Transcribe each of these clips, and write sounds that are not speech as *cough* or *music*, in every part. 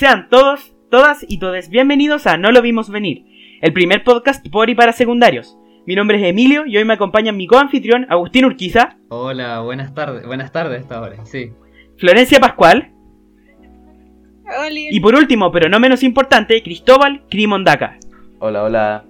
Sean todos, todas y todes bienvenidos a No lo vimos venir, el primer podcast por y para secundarios. Mi nombre es Emilio y hoy me acompaña mi coanfitrión Agustín Urquiza, Hola, buenas tardes, buenas tardes esta hora, sí. Florencia Pascual Oli. y por último, pero no menos importante, Cristóbal Crimondaca. Hola, hola.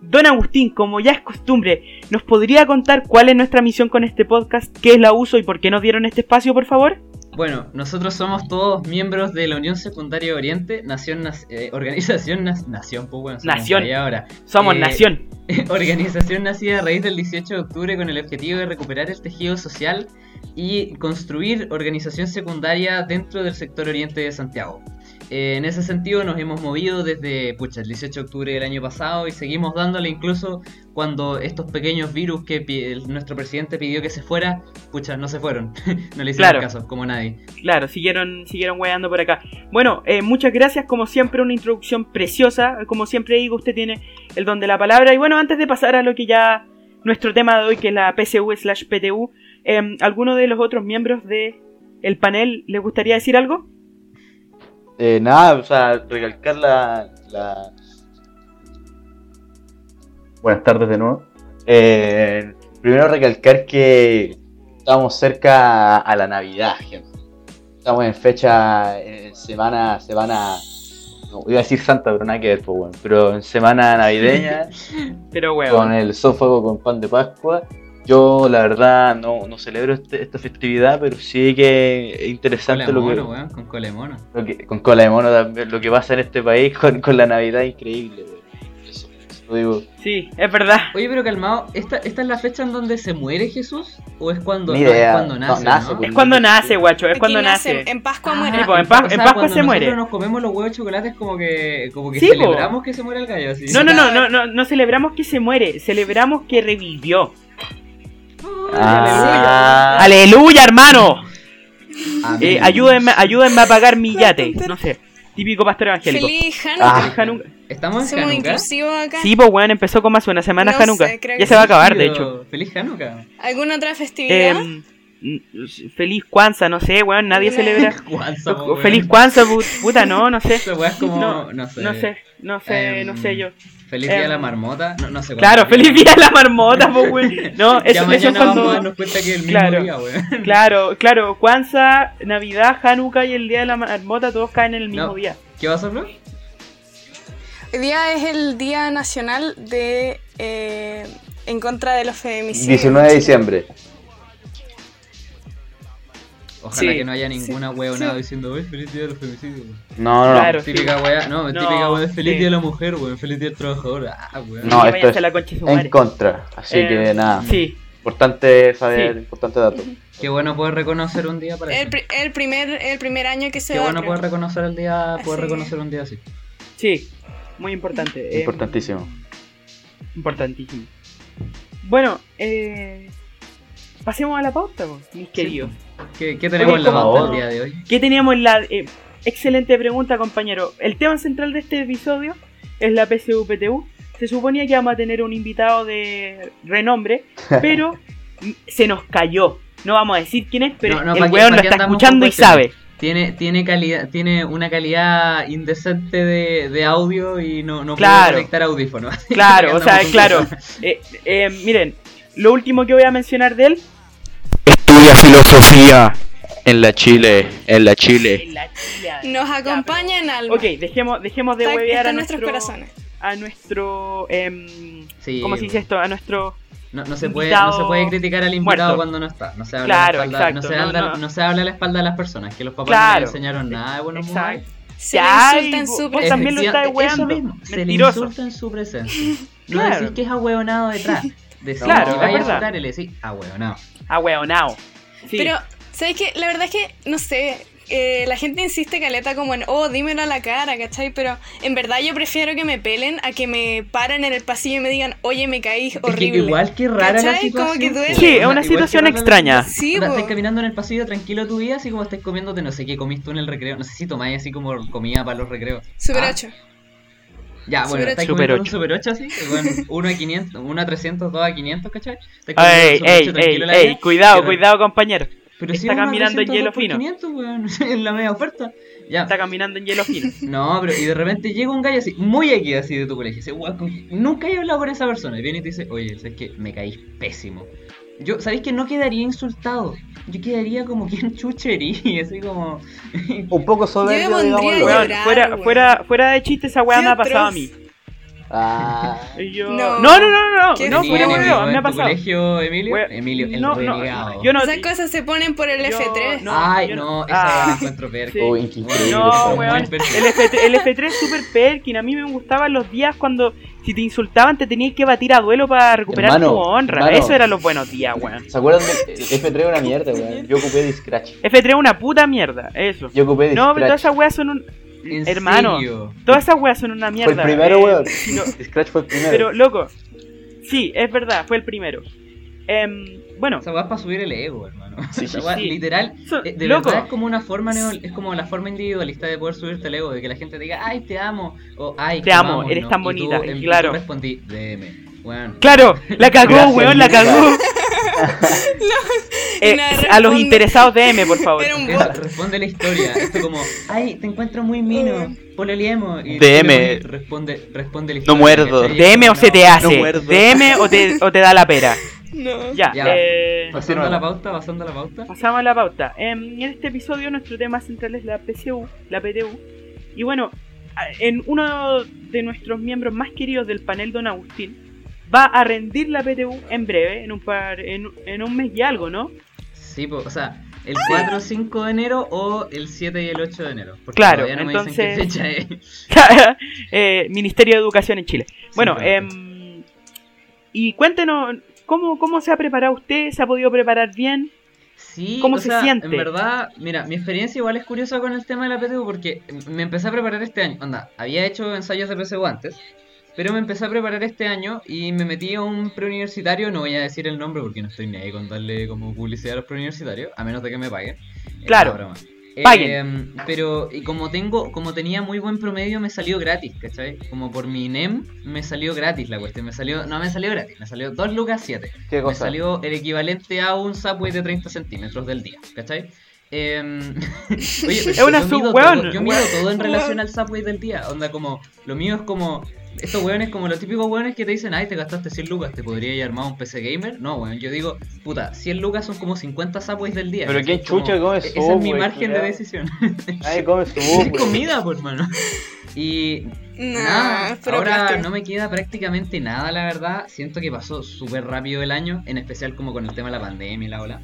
Don Agustín, como ya es costumbre, ¿nos podría contar cuál es nuestra misión con este podcast? ¿Qué es la uso y por qué nos dieron este espacio, por favor? Bueno, nosotros somos todos miembros de la Unión Secundaria Oriente, Nación, Nac- eh, Organización, Nac- Nación, pues bueno, Nación. ahora. Somos Eh, nación. *laughs* Organización nacida a raíz del 18 de octubre con el objetivo de recuperar el tejido social y construir organización secundaria dentro del sector oriente de Santiago. Eh, en ese sentido nos hemos movido desde pucha, el 18 de octubre del año pasado y seguimos dándole incluso cuando estos pequeños virus que el- nuestro presidente pidió que se fuera, pucha, no se fueron, *laughs* no le hicieron Claro. caso, como nadie. Claro, siguieron, siguieron weando por acá. Bueno, eh, muchas gracias, como siempre, una introducción preciosa. Como siempre digo, usted tiene el don de la palabra. Y bueno, antes de pasar a lo que ya nuestro tema de hoy, que es la PSU slash PTU, eh, ¿alguno de los otros miembros de el panel le gustaría decir algo? Eh, nada, o sea, recalcar la, la- Buenas tardes de nuevo. Eh, primero recalcar que estamos cerca a la Navidad, gente. Estamos en fecha, en semana, semana... No, iba a decir santa, pero nada que ver, pues bueno. Pero en semana navideña, *laughs* Pero con weón. el sófago con pan de Pascua. Yo, la verdad, no, no celebro este- esta festividad, pero sí que es Cola interesante de lo que... mono, weón, con cola de mono. Lo que- con cola de mono también, lo que pasa en este país con, con la Navidad es increíble, güey. Eso, eso lo digo. Sí, es verdad. Oye, pero calmado, ¿esta, ¿esta es la fecha en donde se muere Jesús? ¿O es cuando, Ni no, es cuando No, nace? nace, ¿no? pues. Es cuando nace, guacho, es Aquí cuando nace, nace. En Pascua Ah, muere. Sí, pues, en Pas- o sea, en Pascua se muere. Nosotros nos comemos los huevos de chocolate es como que, como que Sí, po. celebramos que se muere el gallo. Así. No, no, no, *laughs* no, no, no celebramos que se muere, celebramos que revivió. Ah, ¡Aleluya, hermano! Eh, ayúdenme, ayúdenme a pagar mi yate. No sé, típico pastor evangélico. Feliz Ah. Hanukkah. Feliz Hanukkah. ¿Estamos en Somos Hanukkah? inclusivos acá. Sí, pues weón, empezó como hace una semana No Hanukkah. sé, creo Ya que se va a sí. acabar, de hecho. Feliz Hanukkah. ¿Alguna otra festividad? Em, mm, feliz Kwanzaa, no sé, weón, nadie No. celebra. *laughs* Kwanzaa, po, weón. Feliz Kwanzaa, pu- puta, no, no sé. Esa weá es como, No, no, sé. No sé, no sé, Em, no sé yo. Feliz día de la marmota. No, no sé Claro, feliz día de la marmota, pues weón. No, *laughs* Ya eso, eso es mañana vamos a cuando. darnos cuenta que el mismo Claro. día, weón. *laughs* Claro, claro, Kwanzaa, Navidad, Hanukkah y el día de la marmota todos caen en el mismo No. día. ¿Qué vas a bro? Hoy día es el Día Nacional de eh, en contra de los feminicidios. 19 de diciembre. Ojalá Sí. que no haya ninguna huevonada Sí. diciendo, "Uy, feliz día de los femicidios. weón". No, no, no. Claro. Típica weá, no, No, típica weá de feliz sí. día de la mujer, weón, feliz día del trabajador. Ah, weón. No, Sí, esto es la En contra. Así Eh, que nada. Sí, Importante saber, Sí. importante dato. Qué bueno poder reconocer un día para El, eso. el primer, el primer año que se Qué da. bueno creo. poder reconocer el día, poder Así reconocer un día así. sí, muy importante. eh, Importantísimo. Importantísimo. Bueno, eh, pasemos a la pauta, mis queridos. ¿Qué, qué tenemos en la pauta el día de hoy? ¿Qué teníamos en la... eh, excelente pregunta, compañero. El tema central de este episodio es la PSU-PTU. Se suponía que íbamos a tener un invitado de renombre, *laughs* pero se nos cayó. No vamos a decir quién es, pero No, no, el ¿pa' qué- weón lo está escuchando y sabe. Tiene, tiene calidad, tiene una calidad indecente de, de audio y no, no Claro. puede conectar audífonos. *laughs* Claro, o sea, claro. Eh, eh, miren, lo último que voy a mencionar de él Estudia filosofía en la Chile, en la Chile. en la Chile. Nos acompaña en algo. Ok, dejemos, dejemos de Está, huevear está a nuestros nuestro, corazones. a nuestro Sí, ¿cómo se dice esto? A nuestro No, no se puede, no se puede criticar al invitado muerto. cuando no está. No se habla Claro, a la espalda, exacto, no, se no, habla, no. no se habla a la espalda de las personas, que los papás no Claro. le enseñaron nada de buenos. Exacto. Se le insulta y en vos- su presencia. también lo estás Efectivamente, weando. Eso mismo, se le insulta en su presencia. No Claro. decís que es ahueonado detrás. *laughs* Claro, es vaya a verdad. y le decís. Ah, weonao. Sí. Pero, ¿sabes qué? La verdad es que, no sé, eh, la gente insiste caleta como en, oh, dímelo a la cara, ¿cachai? Pero en verdad yo prefiero que me pelen a que me paren en el pasillo y me digan, oye, me caí Es que horrible. igual que rara la ¿Cachai? Como situación. que duele. po. Sí, es una situación la extraña. Sí. Estás caminando en el pasillo tranquilo tu vida, así como estás comiéndote, no sé qué comiste tú en el recreo. No sé si tomáis así como comida para los recreos. Super Ah, 8. Ya, bueno, ocho. comiendo un Super Super 8 así, bueno, 1 a 500, 1 a 300, 2 a 500, ¿cachai? Un Ey, Super ey, 8 tranquilo ey, en la ey, cuidado, cuidado, compañero. Pero si está es una caminando en 300 hielo por fino. 500, weón, *laughs* en la media oferta. Ya. Está caminando en hielo fino. *laughs* No, pero y de repente llega un gallo así, muy X así de tu colegio. Dice, "Guau, con- nunca he hablado con esa persona. Y viene y te dice, oye, sabes que me caís pésimo. Yo, ¿sabéis que no quedaría insultado? Yo quedaría como quien *laughs* chuchería, así como. Un poco soberbio, Yo me digámoslo. pondría a Weón, llorar, fuera, weón. fuera, fuera de chiste, esa weá me ha pasado a mí. Ah, *laughs* yo- No. No, no, no, no, no, fuera de hueveo, me ha pasado. colegio, Emilio? Wea- Emilio, el no, no, yo no, Esas cosas se ponen por el Yo- F3. no. Ay, yo no, no- esa Ah. la encuentro peor. Sí. uy, increíble. No, weón. El, F3, el F3 es super perkin. A mí me gustaban los días cuando si te insultaban te tenías que batir a duelo para recuperar Hermano, tu honra. hermano. Eso eran los buenos días, weón. ¿Se acuerdan del F3 era una mierda, weón? Yo ocupé de Scratch. F3 es una puta mierda, eso. Yo ocupé de No, pero todas esas weas son un. ¿En Hermano, serio? todas esas weas son una mierda. Fue el primero, eh, weón. *laughs* Scratch fue el primero. pero, loco, sí, es verdad, fue el primero. Em, bueno, Esa weá es para subir el ego, hermano. Sí, Esa sí, weá, sí. literal, so- eh, de loco, verdad es como una forma neo- es como la forma individualista de poder subirte el ego, de que la gente te diga, ay, te amo, o ay, Te amo, comámonos", eres tan y bonita, tú, em, claro. tú respondí, DM, weón. claro, la cagó, Gracias, weón, la cagó. *laughs* Eh, a los interesados DM, por favor. Era un Eso, bot. responde la historia. Esto como, ay, te encuentro muy mino, pololiemos. Y DM. Responde, responde la No historia. muerdo. ¿cachai? DM o No, se te hace. muerdo. DM o te, o te da la pera. No. Ya, Ya. eh, Pasando a la pauta, pasando a la pauta. pasamos a la pauta. Em, En este episodio nuestro tema central es la PCU, la PTU. Y bueno, en uno de nuestros miembros más queridos del panel, Don Agustín, va a rendir la PTU en breve, en un par, en, en un mes y algo, ¿no? Sí, po, o sea, el 4 o 5 de enero o el 7 y el 8 de enero. Porque Claro, todavía no me dicen qué entonces- fecha es. *laughs* Eh, Ministerio de Educación en Chile. Bueno, Sí, em, y cuéntenos, ¿cómo, ¿cómo se ha preparado usted? ¿Se ha podido preparar bien? Sí, ¿Cómo o se sea, siente? En verdad, mira, mi experiencia igual es curiosa con el tema de la PTU porque me empecé a preparar este año. Onda, había hecho ensayos de PSU antes, pero me empecé a preparar este año y me metí a un preuniversitario. No voy a decir el nombre porque no estoy ni ahí con darle como publicidad a los preuniversitarios, a menos de que me paguen. Claro. broma. Paguen. Eh, pero y como tengo, como tenía muy buen promedio, me salió gratis, ¿cachai? Como por mi NEM me salió gratis la cuestión. Me salió, no me salió gratis, me salió 2 lucas 7 ¿Qué me cosa? salió el equivalente a un subway de 30 centímetros del día, ¿cachai? Em, *laughs* oye, Es una yo mido todo, yo mido todo en relación al subway del día. Onda, como, lo mío es como, estos weones como los típicos weones que te dicen, ay, te gastaste 100 lucas, ¿te podría ir armado un PC gamer? No, weón, yo digo, puta, 100 lucas son como 50 subways del día. Pero. ¿quién chucha Como, come e- Ese es mi Subway, margen de decisión. Nadie come su es *laughs* comida, por mano. Y Nah, Nada, pero ahora plástico. no me queda prácticamente nada, la verdad. Siento que pasó súper rápido el año, en especial como con el tema de la pandemia y la ola.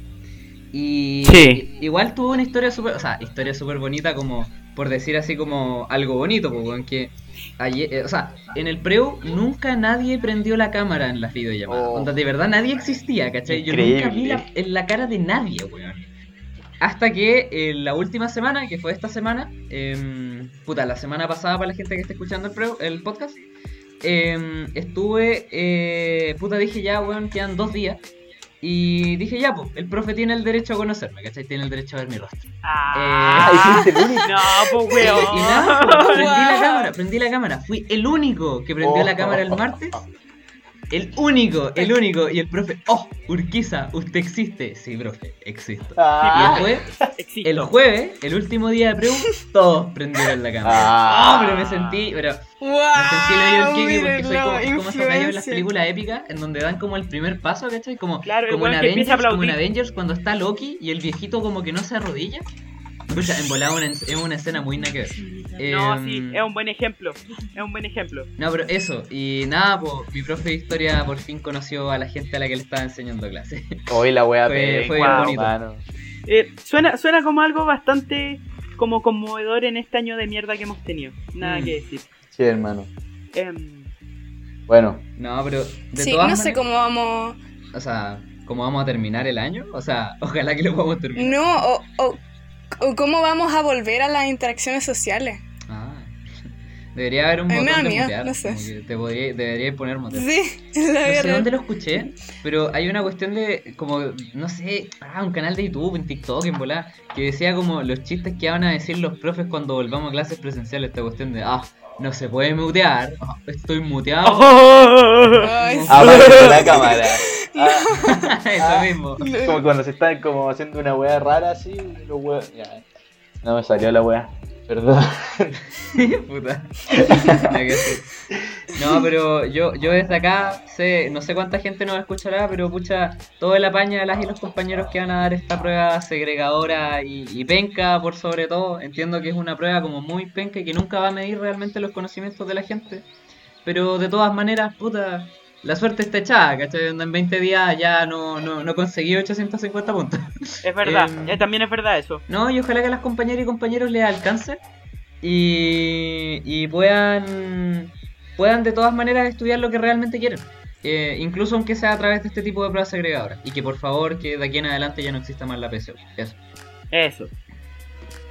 Y Sí. igual tuvo una historia súper, o sea, historia súper bonita como, por decir así como algo bonito, porque en que ayer, eh, o sea, en el preu nunca nadie prendió la cámara en las videollamadas. Oh. De verdad nadie existía, ¿cachai? Yo nunca vi la, en la cara de nadie, weón. Hasta que eh, la última semana, que fue esta semana, em, puta, la semana pasada para la gente que está escuchando el, preu- el podcast, em, estuve, eh, puta, dije ya, weón, quedan dos días. Y dije ya, pues, el profe tiene el derecho a conocerme, ¿cachai? Tiene el derecho a ver mi rostro. Ah, *laughs* único. no, pues weón. *laughs* y nada, pues, prendí la cámara, prendí la cámara. Fui el único que prendió la cámara el martes. El único, el único. Y el profe, oh, Urquiza, usted existe. Sí, profe, existo. Y Ah, después, Existo. el jueves, el último día de preu, todos prendieron la cámara. Ah. Ah, pero me sentí, pero ¡Wow! me sentí el porque soy como, como esos gallos en las películas épicas en donde dan como el primer paso, ¿cachai? Como, Claro, como, en Avengers, como en. Avengers cuando está Loki y el viejito como que no se arrodilla. Escucha, en volada una- es una escena muy nada que ver. No, Em, sí, es un buen ejemplo. Es un buen ejemplo. No, pero eso, y nada, pues mi profe de historia por fin conoció a la gente a la que le estaba enseñando clase. Hoy la wea *laughs* Fue- fue bien bonito. mano. Eh, suena, suena como algo bastante como conmovedor en este año de mierda que hemos tenido. Nada Mm. que decir. Sí, hermano. Em, Bueno, No, pero de Sí, todas no sé maneras, cómo vamos. o sea, ¿cómo vamos a terminar el año? O sea, *laughs* ojalá que lo podamos terminar. No, o, o, o cómo vamos a volver a las interacciones sociales. Ah. Debería haber un botón de mutear. no sé. te podría, debería poner mutear. Sí, *laughs* la No sé dónde lo escuché, pero hay una cuestión de, como, no sé, ah, un canal de YouTube, en TikTok, en volá, que decía como los chistes que van a decir los profes cuando volvamos a clases presenciales. Esta cuestión de, ah, no se puede mutear, ah, estoy muteado. *laughs* Ay, Oh. sí. la *laughs* cámara. Ah, *laughs* Eso mismo. como cuando se están como haciendo una weá rara así, los weas- ya. No me salió la weá. Perdón. *laughs* Puta. No, pero yo, yo desde acá sé, no sé cuánta gente nos escuchará, pero pucha, todo el apaño de las y los compañeros que van a dar esta prueba segregadora y, y penca por sobre todo. Entiendo que es una prueba como muy penca y que nunca va a medir realmente los conocimientos de la gente. Pero de todas maneras, puta, la suerte está echada, ¿cachai? En 20 días ya no, no, no conseguí 850 puntos. Es verdad, *laughs* Em, eh, también es verdad eso. No, y ojalá que a las compañeras y compañeros les alcance y, y puedan, puedan de todas maneras estudiar lo que realmente quieren. Eh, incluso aunque sea a través de este tipo de pruebas agregadoras. Y que por favor, que de aquí en adelante ya no exista más la PSU. Eso. Eso.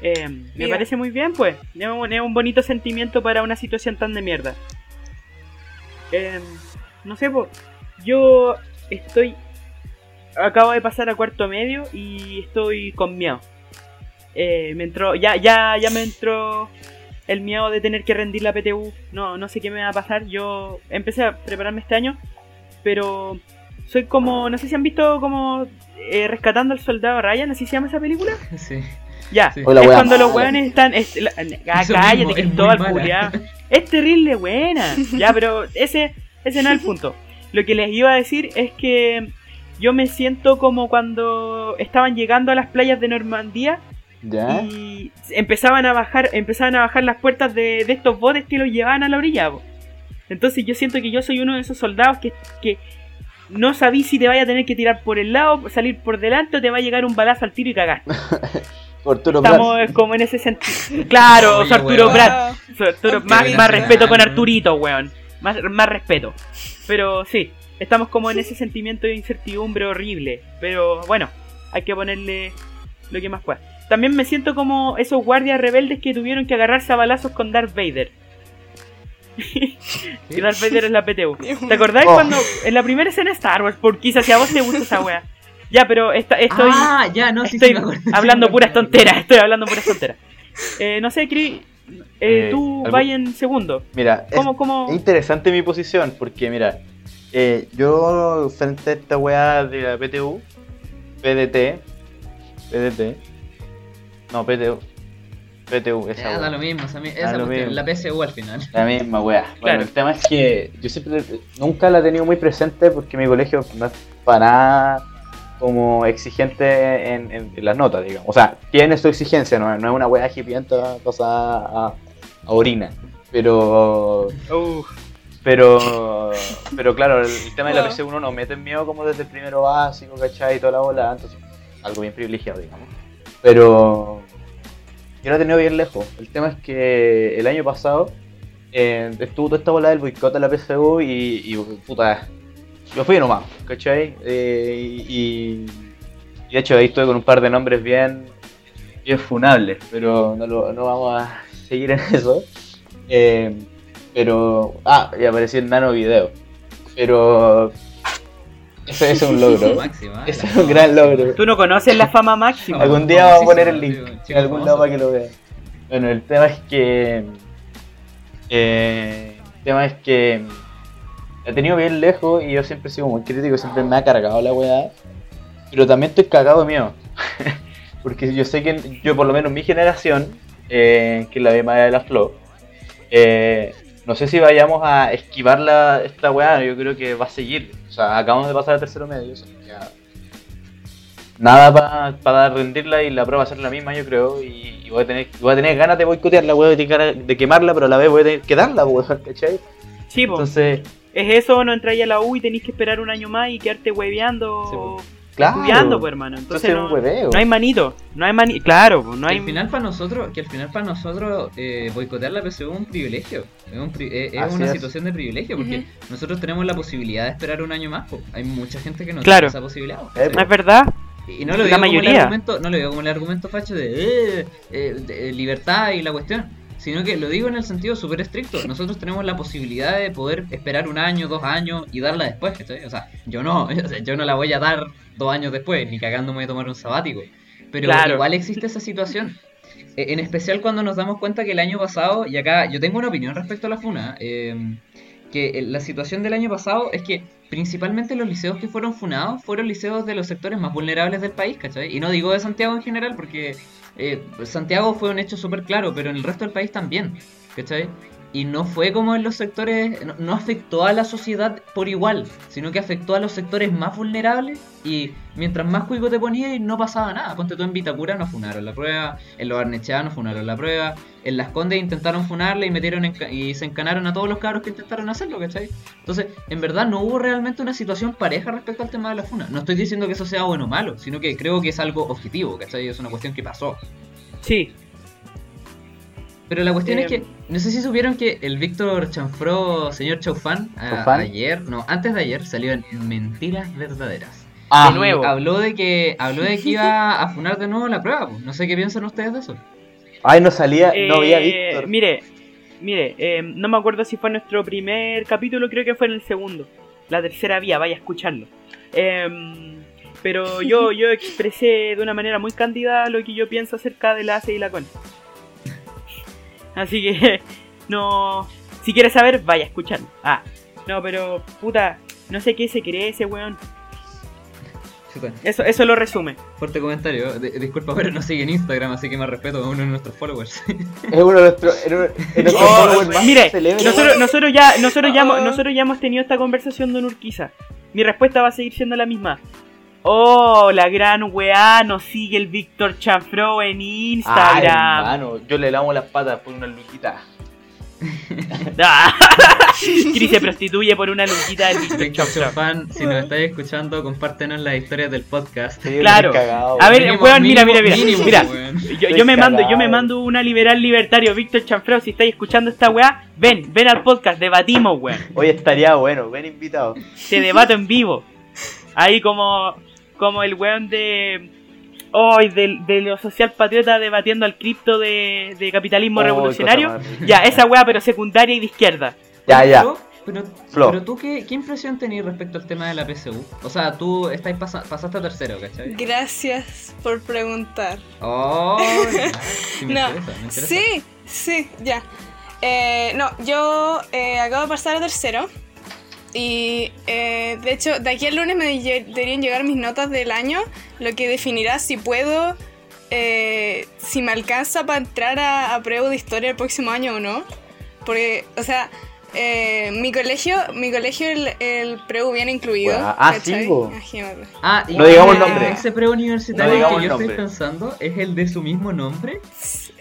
Eh, me Mira. parece muy bien, pues. Es un, es un bonito sentimiento para una situación tan de mierda. Eh, no sé, pues. Yo estoy. Acabo de pasar a cuarto medio y estoy con miedo. Eh, me entró. Ya, ya, ya me entró el miedo de tener que rendir la PTU. No, no sé qué me va a pasar. Yo empecé a prepararme este año. Pero soy como. No sé si han visto como. eh, Rescatando al soldado Ryan, así se llama esa película. *laughs* Sí. Ya, Sí. Es cuando los weones están. es- la- ah, cállate, es Cristóbal culiao. Es terrible buena. Ya, pero ese, ese no es el *laughs* punto. Lo que les iba a decir es que yo me siento como cuando estaban llegando a las playas de Normandía ¿Ya? y empezaban a bajar, empezaban a bajar las puertas de, de estos botes que los llevaban a la orilla. po. Entonces yo siento que yo soy uno de esos soldados que, que no sabí si te vaya a tener que tirar por el lado, salir por delante o te va a llegar un balazo al tiro y cagaste. *laughs* Arturo Estamos Prat. como en ese sentido. Claro, Oye, soy Arturo weón. Arturo- Qué más, más respeto con. Arturito, weón. Más, más respeto. Pero sí, estamos como en ese *laughs* sentimiento de incertidumbre horrible. Pero bueno, hay que ponerle lo que más pueda. También me siento como esos guardias rebeldes que tuvieron que agarrarse a balazos con Darth Vader. *laughs* Y Darth Vader es la PTU. *laughs* ¿Te acordáis Oh. cuando en la primera escena de Star Wars? Porque quizás si a vos te gusta esa wea. Ya, pero esta, estoy, ah, ya, no, sí, estoy sí, hablando Sí, me puras tonteras. Estoy hablando puras tonteras. Eh, no sé, Cri, eh, Eh, tú algo- vas en segundo. Mira, es, ¿Cómo, es interesante mi posición porque, mira, eh, yo frente a esta weá de la PTU, PDT, PDT, no, PTU, PTU, esa Ya, da weá. lo mismo, esa, Da esa lo mismo. la PSU al final. La misma weá. Bueno, Claro. el tema es que yo siempre nunca la he tenido muy presente porque mi colegio no es para nada como exigente en, en- en las notas, digamos. O sea, tiene su exigencia, no, no es una weá hipienta pasada a, a orina. Pero, pero, pero claro, el, el tema de la Wow. PC1 nos mete en miedo como desde el primero básico, ¿cachai? Y toda la bola, entonces algo bien privilegiado, digamos. Pero yo lo he tenido bien lejos. El tema es que el año pasado eh, estuvo toda esta bola del boicot a la PSU y, y puta, yo fui nomás, ¿cachai? Eh, y, y de hecho ahí estuve con un par de nombres bien, bien funables, pero no, lo- no vamos a *laughs* seguir en eso. Eh, pero, ah, y apareció el nano video. Pero, ese, ese es un logro. *laughs* Máxima, Ese la es un gran logro. tú no conoces la fama máxima. Algún día vamos a poner el link en algún lado para que lo vean. Bueno, el tema es que. eh, el tema es que. He tenido bien lejos y yo siempre he sido muy crítico, siempre me ha cargado la weá. Pero también estoy cagado de miedo. *laughs* Porque yo sé que yo, por lo menos mi generación, eh, que es la de Maya de la Flo, eh, no sé si vayamos a esquivar la, esta weá, yo creo que va a seguir. O sea, acabamos de pasar al tercero medio, o sea, ya nada para rendirla y la prueba va a ser la misma, yo creo. Y, y voy, a tener, voy a tener ganas de boicotearla, tener ganas de quemarla, pero a la vez voy a tener que darla, weón, ¿cachai? Sí. Entonces, es eso, no entráis a la U y tenéis que esperar un año más y quedarte hueveando, Sí, claro. estudiando, pues hermano. Entonces Entonces es un no, no hay manito, no hay manito, claro, no Que hay... al final para nosotros, que al final para nosotros eh, boicotear la PSU es un privilegio, es, un pri- eh, es una es. situación de privilegio, porque nosotros tenemos la posibilidad de esperar un año más, po. hay mucha gente que no Claro. tiene esa posibilidad. po. Eh, No es verdad, Y no lo La digo como el mayoría. argumento, no lo digo como el argumento facho de, eh, eh, de, eh, libertad y la cuestión, sino que lo digo en el sentido súper estricto. Nosotros tenemos la posibilidad de poder esperar un año, dos años y darla después, ¿cachai? O sea, yo no, *laughs* yo no la voy a dar dos años después, ni cagándome de tomar un sabático. Pero Claro. igual existe esa situación. *laughs* Eh, En especial cuando nos damos cuenta que el año pasado, y acá yo tengo una opinión respecto a la FUNA, eh, que eh, la situación del año pasado es que principalmente los liceos que fueron funados fueron liceos de los sectores más vulnerables del país, ¿cachai? Y no digo de Santiago en general porque eh, Santiago fue un hecho súper claro, pero en el resto del país también, ¿cachai? Y no fue como en los sectores, no, no afectó a la sociedad por igual, sino que afectó a los sectores más vulnerables y mientras más cuico te ponías no pasaba nada. Ponte tú en Vitacura no funaron la prueba, en los Arnechea no funaron la prueba, en Las Condes intentaron funarle y metieron en y se encanaron a todos los cabros que intentaron hacerlo, ¿cachai? Entonces, en verdad no hubo realmente una situación pareja respecto al tema de la funa. No estoy diciendo que eso sea bueno o malo, sino que creo que es algo objetivo, ¿cachai? Es una cuestión que pasó. Sí, Pero la cuestión Eh, es que, no sé si supieron que el Víctor Chanfró, señor Chaufán, a- ayer, no, antes de ayer salió en Mentiras Verdaderas. Ah, De nuevo. Habló de que habló de que *laughs* iba a funar de nuevo la prueba. pues. No sé qué piensan ustedes de eso. Ay, no salía, no Eh, Víctor. Mire, mire, eh, no me acuerdo si fue nuestro primer capítulo, creo que fue en el segundo. La tercera vía, vaya a escucharlo. Em, pero yo, yo expresé de una manera muy cándida lo que yo pienso acerca de la ACE y la CON. Así que, *laughs* no. Si quieres saber, vaya a escucharlo. Ah, no, pero, puta, no sé qué se cree ese weón. Eso, eso lo resume. Fuerte comentario. De- disculpa, pero no sigue en Instagram, así que más respeto a uno de nuestros followers. *laughs* Es uno de *laughs* nuestros Oh, más mire, nosotros, nosotros ya, nosotros ya, hemos- Oh. nosotros ya hemos tenido esta conversación de Urquiza. Mi respuesta va a seguir siendo la misma. Oh, la gran weá, nos sigue el Víctor Chanfro en Ay, Instagram. hermano, yo le lavo las patas por una luquita. Ah. *laughs* Cris se prostituye por una luquita del Víctor Chanfro. Chaufán, si nos estáis escuchando, compártenos las historias del podcast. Sí, Claro. cagado, A ver, Mínimo- weón, mira, mira, mira. mínimo, Mira, weón. Yo, me mando, yo me mando una liberal libertario, Víctor Chanfro, si estáis escuchando esta weá, ven, ven al podcast, debatimos, weón. Hoy estaría bueno, ven invitado. te debato en vivo. Ahí como, como el weón de. Hoy de, de los social patriota debatiendo al cripto de, de capitalismo Oh, revolucionario. Ya, esa weá, pero secundaria y de izquierda. Ya, ya. Pero, pero, Flo. pero tú, ¿qué, ¿qué impresión tenías respecto al tema de la PSU? O sea, tú estáis pasa- pasaste a tercero, ¿cachai? Gracias por preguntar. Oh, ya, *laughs* sí me No, interesa, me interesa. Sí, sí, ya. Eh, no, yo eh, acabo de pasar a tercero. Y eh, de hecho, de aquí al lunes me deberían llegar mis notas del año, lo que definirá si puedo, eh, si me alcanza para entrar a, a prueba de historia el próximo año o no. Porque, o sea, eh, mi colegio, mi colegio el, el preu viene incluido. Bueno, ah, ¿cachai? sí. Ah, y No digamos ese- nombre. Ese preuniversitario No digamos que yo estoy pensando es el de su mismo nombre.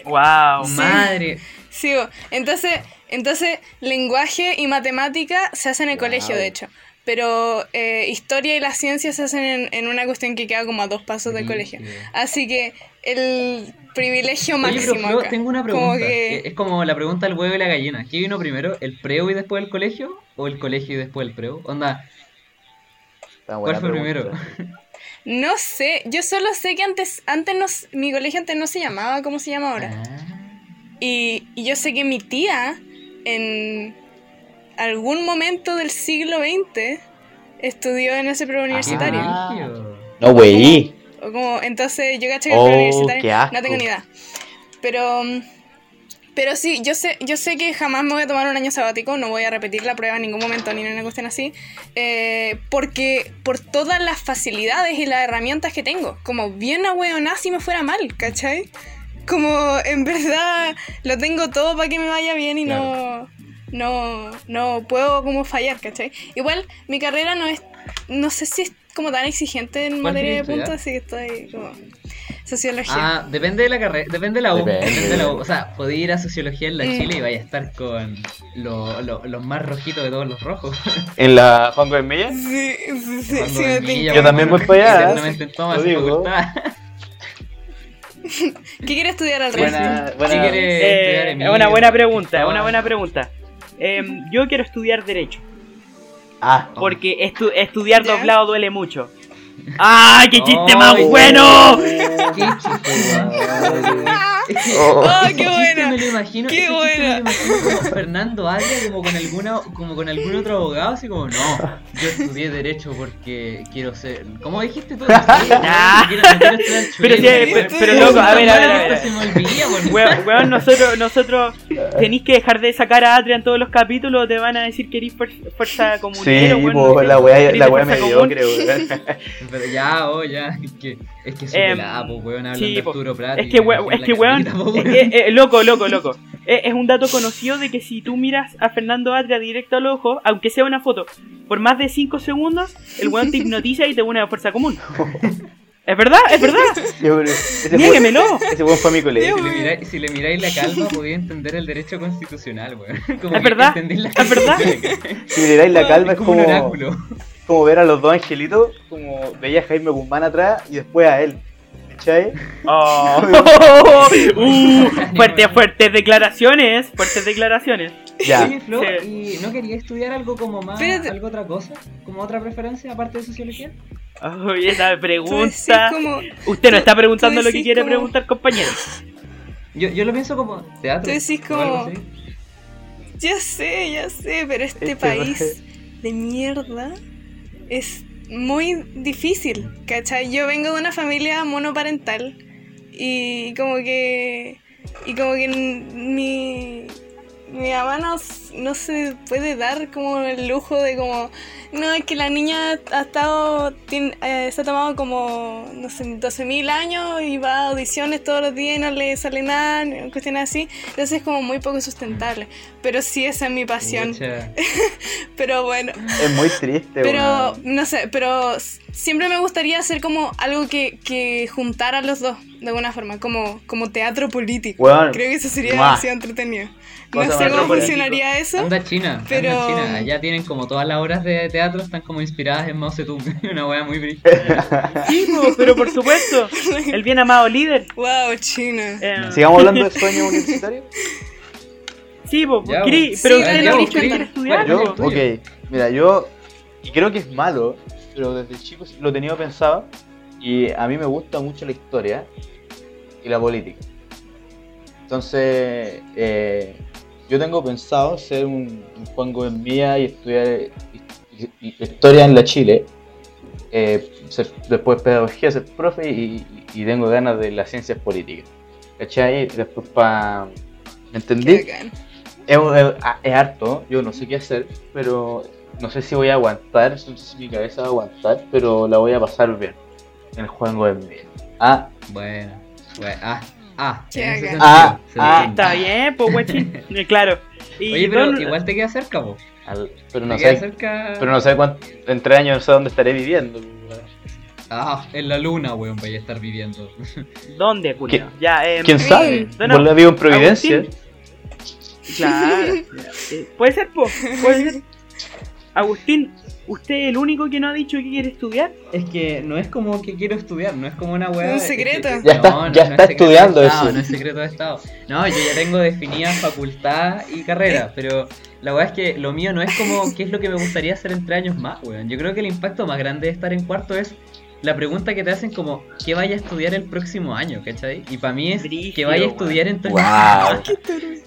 Wow. Madre. Sí, entonces, entonces lenguaje y matemática se hacen en el Wow. colegio, de hecho. Pero eh, historia y las ciencias se hacen en, en una cuestión que queda como a dos pasos del colegio. Así que el privilegio Oye, pero máximo. Acá. tengo una Como pregunta. que- Es como la pregunta del huevo y la gallina. ¿Qué vino primero? ¿El preo y después el colegio? ¿O el colegio y después el preo? Onda, ¿cuál fue pregunta. primero? No sé, yo solo sé que antes, antes no, mi colegio antes no se llamaba como se llama ahora. Ah. Y, y yo sé que mi tía, en algún momento del siglo XX, estudió en ese preuniversitario. Ah. No, güey. O como, entonces yo caché que Oh, el preuniversitario no tengo ni idea. Pero pero sí, yo sé, yo sé que jamás me voy a tomar un año sabático, no voy a repetir la prueba en ningún momento ni en una cuestión así, eh, porque por todas las facilidades y las herramientas que tengo, como bien a si me fuera mal, ¿cachai? Como en verdad lo tengo todo para que me vaya bien y no, no, no puedo como fallar, ¿cachai? Igual mi carrera no es, no sé si es como tan exigente en ¿Cuál materia de puntos, así que estoy como sociología. Ah, depende de la carrera, depende de la U. Depende. Depende de la U. O sea, podía ir a sociología en la Mm. Chile y vaya a estar con lo- lo- los más rojitos de todos los rojos. *laughs* ¿En la Juan Gómez Mella? Sí, sí, sí, sí, en. Villa, Yo también voy para allá, *laughs* eternamente en tomas ¿Qué quiere estudiar al resto? Buena, Eh, una buena pregunta, una buena pregunta. Em, yo quiero estudiar Derecho, Ah, porque estu- estudiar ¿Ya? doblado duele mucho. ¡Ah, qué chiste Ay, más bueno! Qué chiste, *laughs* Oh. ¡Oh, ese qué *laughs* buena! Me lo imagino, ¡Qué buena! me lo imagino como Fernando Adria como con alguna, como con algún otro abogado, así como no, yo estudié derecho porque quiero ser. ¿Cómo dijiste tú? No sé, *laughs* Ah. quiero, no quiero estudiar Pero sí, pero, pero loco, a ver, a ver, a ver. Se me weón. Nosotros, nosotros, tenéis que dejar de sacar a Atria en todos los capítulos, te van a decir que eres fuer- fuerza Sí, comunera, weón, po, la weá, la weá común. mediocre, weón. Pero ya, oh, ya, es que es que su Em, pelada, po, weón, hablan sí, de. Arturo Prat. Es que, me weón, es que, la weón, weón. *laughs* que, eh, loco, loco, *laughs* loco. Es, es un dato conocido de que si tú miras a Fernando Atria directo al ojo, aunque sea una foto, por más de 5 segundos, el weón te *laughs* hipnotiza y te une a fuerza común. Es verdad, es verdad. Yo, ese Niéguemelo. fue- Ese weón fue mi colegio. Si le, miráis, si le miráis la calma, podéis entender el derecho constitucional, weón. Es verdad, es verdad. Si le dais la calma es como un como, oráculo. como ver a los dos angelitos, como veía a Jaime Guzmán atrás y después a él. ¿Cachai? Oh. *laughs* *laughs* Uh, fuertes, fuertes declaraciones, fuertes declaraciones. Ya. Oye, Flo, Sí. ¿y no quería estudiar algo como más, Espérate. algo otra cosa? ¿Como otra preferencia aparte de sociología? Esa *laughs* pregunta. como, Usted no está preguntando lo que quiere como- preguntar, compañero. Yo, yo lo pienso como teatro. Tú decís como- ya sé, ya sé, pero este Este país de mierda es muy difícil, ¿cachai? Yo vengo de una familia monoparental y como que... Y como que mi... Mi mamá no, s- no se puede dar como el lujo de como... No, es que la niña ha estado... tiene- eh, se ha tomado como, no sé, 12.000 años y va a audiciones todos los días y no le sale nada, cuestiones así. Entonces es como muy poco sustentable. Pero sí, esa es mi pasión. *laughs* Pero bueno, Es muy triste, pero weón. no sé, pero siempre me gustaría hacer como algo que, que juntara a los dos de alguna forma, como, como teatro político. Weón, Creo que eso sería demasiado entretenido. No sé cómo político. funcionaría eso. Anda China, Pero- anda China. Allá tienen como todas las obras de teatro están como inspiradas en Mao Zedong. *laughs* Una wea muy brígida. *laughs* Sí, pero por supuesto. El bien amado líder. Wow, China. Eh, Sigamos hablando de *laughs* sueños universitarios. sí, po, Ya, pero Sí, usted no estudiar. Bueno, Yo, ok, mira, yo, y creo que es malo, pero desde chico lo he tenido pensado, y a mí me gusta mucho la historia y la política. Entonces, eh, yo tengo pensado ser un, un Juan Gómez Mía y estudiar hi- hi- historia en la Chile, eh, ser después pedagogía, ser profe y, y tengo ganas de las ciencias políticas. ¿Cachai? Después para... ¿Me entendí? Es, es- es harto, yo no sé qué hacer, pero no sé si voy a aguantar, no sé si mi cabeza va a aguantar, pero la voy a pasar bien en el juego de mí. Ah, Bueno, bueno, ah, ah. Qué en ese bacán. sentido, Ah, se ah. Está bien, pues, guachín. *laughs* Eh, Claro. Y Oye, pero don- igual te queda cerca, po. al- pero no sé, cerca. pero no sé cuánto, en tres años no sé dónde estaré viviendo. Ah, en la luna, weón, vaya a estar viviendo. *laughs* ¿Dónde, culiao? Ya, eh, ¿Quién sabe? No, no. Vos la vivo en Providencia. Agustín. Claro. *laughs* Puede ser, po, puede ser. Agustín, ¿usted es el único que no ha dicho que quiere estudiar? Es que no es como que quiero estudiar, no es como una weá. Un es que- secreto. Ya está- ya está es secreto estudiando estado, eso. No es secreto de estado. No, yo ya tengo definida facultad y carrera, pero la weá es que lo mío no es como qué es lo que me gustaría hacer en tres años más, weón. Yo creo que el impacto más grande de estar en cuarto es la pregunta que te hacen como ¿qué vaya a estudiar el próximo año? ¿Cachai? Y para mí es que vaya a estudiar en tres Wow.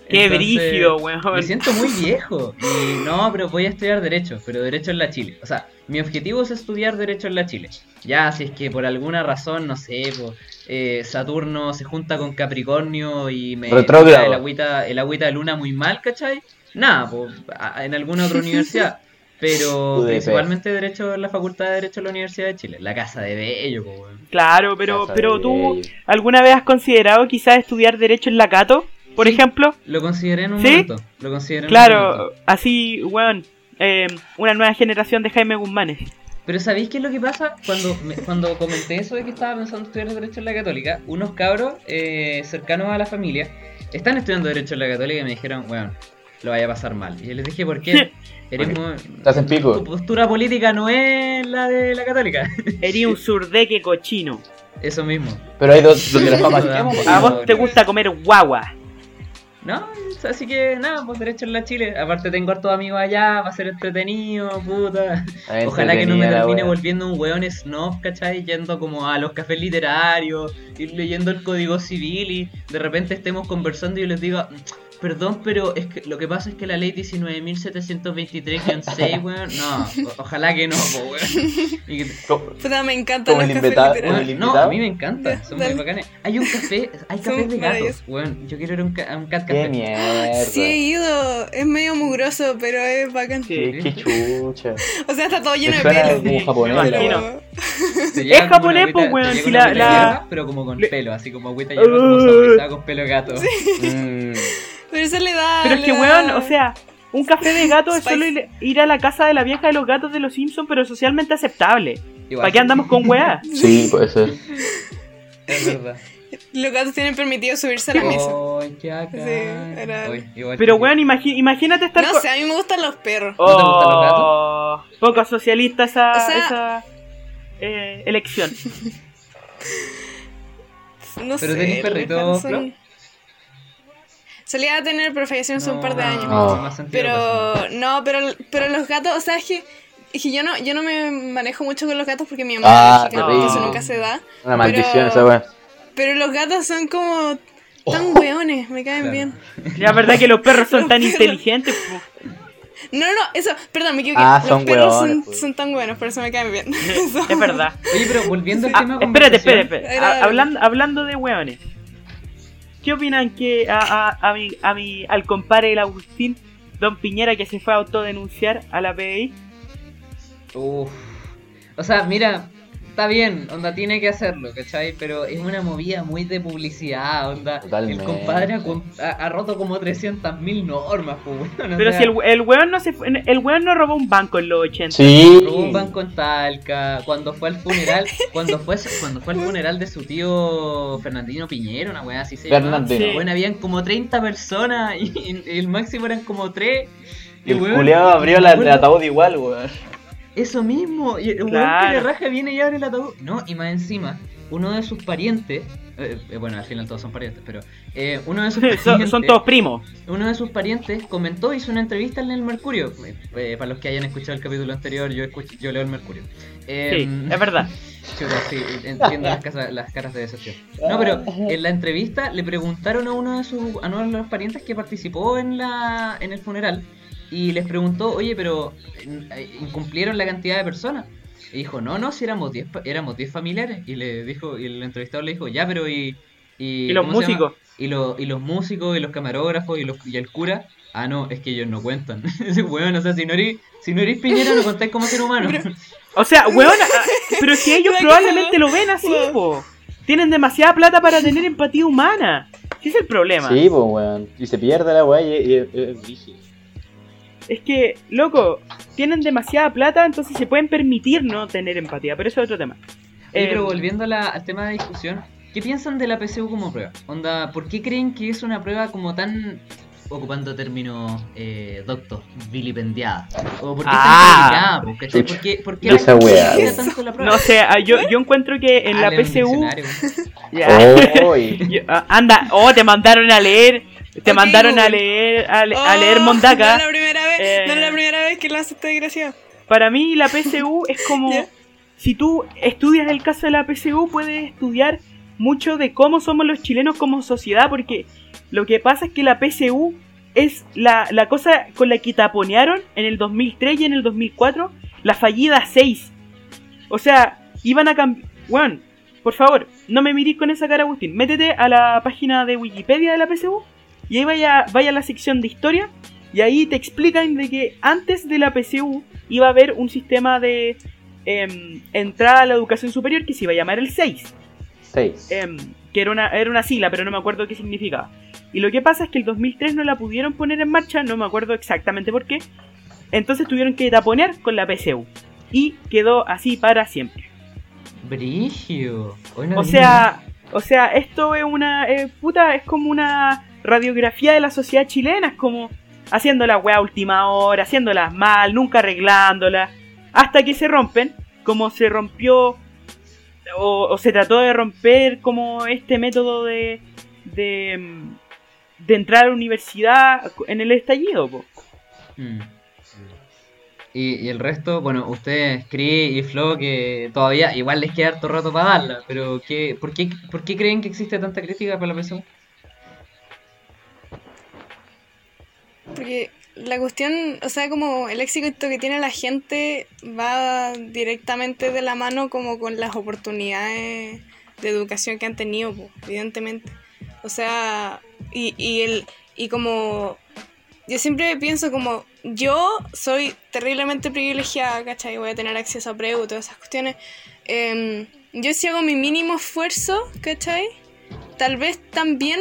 Qué brígido, weón. Me siento muy viejo. Y no, pero voy a estudiar Derecho, pero Derecho en la Chile. O sea, mi objetivo es estudiar Derecho en la Chile. Ya, si es que por alguna razón, no sé, po, eh, Saturno se junta con Capricornio y me tira el agüita, el agüita de luna muy mal, ¿cachai? Nada, po, a- en alguna otra *laughs* universidad. Pero principalmente Derecho en la Facultad de Derecho de la Universidad de Chile. La casa de Bello, po, weón. Claro, pero, Casa pero tú, bello. ¿alguna vez has considerado quizás estudiar Derecho en la Cato, por Sí. ejemplo? Lo consideré en un ¿Sí? momento. Lo consideré en un momento. Claro, así, weón, eh, una nueva generación de Jaime Guzmanes. Pero ¿sabéis qué es lo que pasa? Cuando, me- cuando comenté eso de que estaba pensando estudiar Derecho en la Católica, unos cabros eh, cercanos a la familia están estudiando Derecho en la Católica y me dijeron, weón, lo vaya a pasar mal. Y yo les dije, ¿por qué? *laughs* Eres muy... Estás en Tu pico. postura política no es la de la Católica. *laughs* Eres un surdeque cochino. Eso mismo. Pero hay dos *laughs* las papas A vos te gusta comer guagua. No, así que nada, pues Derecho en la Chile. Aparte tengo hartos amigos allá, va a ser entretenido, puta. Está Ojalá que no me termine volviendo un weón snob, ¿cachai? Yendo como a los cafés literarios, ir leyendo el código civil y de repente estemos conversando y yo les diga, Perdón, pero es que lo que pasa es que la ley 19.723-6, *laughs* weón, no, o- ojalá que no, po, weón. Puta, me los el cafés literales. como el no, a mí me encanta, son muy bacanes. Hay un café, hay Son cafés de gatos, weón. Yo quiero ir a un, ca- a un cat Qué café. mierda. Sí, he ido. Es medio mugroso, pero es bacán. Sí. Qué, qué chucha. O sea, está todo lleno de pelo. como Sí, japonés. Pero- Es japonés, pues, weón, si la- pero como con pelo, así como agüita hierba, como *laughs* saborizada con pelo de gato. Mm. Pero eso le da. Pero es que, weón, o sea, un café de gato es solo ir, ir a la casa de la vieja de los gatos de los Simpsons, pero socialmente aceptable. Igual, ¿Para qué andamos con weá? Sí, puede ser. Es verdad. Los gatos tienen permitido subirse a la mesa. Bacán. Sí, era- Ay, igual Pero, que- weón, imagi- imagínate estar No sé, a mí me gustan los perros. ¿No te gustan los gatos? Oh, Poco socialista esa, O sea- esa eh, elección. *laughs* No Pero sé. tenés los perrito, gatos Solía tener, pero falleció hace un par de No, años. No. Pero no, pero, pero los gatos, o sea, es que, es que yo no yo no me manejo mucho con los gatos porque mi mamá Ah, es terrible. eso nunca se da. Una maldición Pero- esa wea. Pero los gatos son como tan Oh. weones, me caen Claro. bien. La verdad que los perros son *laughs* Los tan perros. inteligentes. po. No, no, no, eso, perdón, me equivoqué. Ah, los son perros weones, son, pues. son tan buenos, por eso me caen bien. *laughs* Es verdad. *laughs* Oye, pero volviendo al Ah, tema de espérate, espérate, espérate. Hablando, hablando de hueones. ¿Qué opinan que a, a, a mi, a mi, al compadre el Agustín, Don Piñera, que se fue a autodenunciar a la PDI? Uf. O sea, mira, está bien, onda tiene que hacerlo, ¿cachai? Pero es una movida muy de publicidad, onda. Totalmente. El compadre ha, con- ha- ha roto como 300.000 normas, pues, weón. Pero sea, si el, el hueón no se fue- el hueón no robó un banco en los 80. Sí. robó un banco en Talca, cuando fue al funeral, *laughs* cuando fue cuando fue al funeral de su tío Fernandino Piñero, una weá así se. Fernandino. Sí. Bueno, habían como 30 personas y, y el máximo eran como 3. Y el culeado abrió la, el ataúd igual, weón. Eso mismo, y el weón Claro. que le raja viene y abre el ataúd. No, y más encima, uno de sus parientes, eh, eh, bueno, al final todos son parientes, pero eh, uno de sus *laughs* son, parientes, son todos primos. uno de sus parientes comentó, hizo una entrevista en el Mercurio. Eh, eh, para los que hayan escuchado el capítulo anterior, yo escucho, yo leo el Mercurio. Sí, Eh, es verdad. *laughs* Chuta, sí, entiendo las, casas- las caras de decepción. No, pero en la entrevista le preguntaron a uno de sus a uno de los parientes que participó en la en el funeral y les preguntó, oye, pero eh, incumplieron la cantidad de personas. Y dijo, no, no, si éramos 10 pa- éramos 10 familiares. Y le dijo, y el entrevistador le dijo, ya, pero y. Y los músicos. Y, lo- y los músicos, y los camarógrafos, y, los, y el cura. Ah, no, es que ellos no cuentan. *laughs* Weón, o sea, si no eres, si no eres Piñera, no contáis como ser humano. O sea, hueón, ah, pero es que ellos *laughs* probablemente lo ven así, Weón. po. Tienen demasiada plata para tener empatía humana. Ese es el problema. Sí, pues, weón. Y se pierde la weá y es rígido. Es que, loco, tienen demasiada plata, entonces se pueden permitir no tener empatía, pero eso es otro tema. Oye, Eh, pero volviendo a la- al tema de discusión, ¿qué piensan de la PSU como prueba? Onda, ¿por qué creen que es una prueba como tan, ocupando términos eh, doctos, vilipendiada? ¿O por qué Ah. tan criticada? ¿Por qué, por qué Esa weón. tanto la prueba? No sé, ah, yo, yo encuentro que en la Dale un PSU... diccionario. *laughs* Ya. Oy. *laughs* Yo- ah, anda, oh, te mandaron a leer, te Ok, mandaron a Google. leer, a, le- a Oh, leer Mondaka. No es la primera vez, Eh, no es la primera vez que lo hace esta desgraciado. Para mí la PSU *laughs* es como... Ya. Si tú estudias el caso de la PSU, puedes estudiar mucho de cómo somos los chilenos como sociedad, porque lo que pasa es que la PSU es la, la cosa con la que taponearon en el 2003 y en el 2004 la fallida 6. O sea, iban a cambiar... Bueno, por favor, no me mirís con esa cara, Agustín. Métete a la página de Wikipedia de la PSU y ahí vaya, vaya a la sección de historia y ahí te explican de que antes de la PSU iba a haber un sistema de em, entrada a la educación superior que se iba a llamar el 6 Seis. em, que era una, era una sigla, pero no me acuerdo qué significaba. Y lo que pasa es que el 2003 no la pudieron poner en marcha, no me acuerdo exactamente por qué. Entonces tuvieron que taponear con la PSU. Y quedó así para siempre. Brigio. O vi sea, o sea, esto es una eh, puta, es como una radiografía de la sociedad chilena, es como haciendo la weá última hora, haciéndolas mal, nunca arreglándolas, hasta que se rompen, como se rompió o, se trató de romper como este método de de, mm, de entrar a la universidad en el estallido. Mm. Y, y el resto, bueno, ustedes, Cree y Flo, que todavía igual les queda harto rato para darla, pero ¿qué, por, qué, ¿por qué creen que existe tanta crítica para la PSU? Porque la cuestión, o sea, como el éxito que tiene la gente va directamente de la mano como con las oportunidades de educación que han tenido, po, evidentemente. O sea, y, y, el, y como yo siempre pienso como yo soy terriblemente privilegiada, ¿cachai? Voy a tener acceso a preu, todas esas cuestiones. Em, yo si hago mi mínimo esfuerzo, ¿cachai? Tal vez también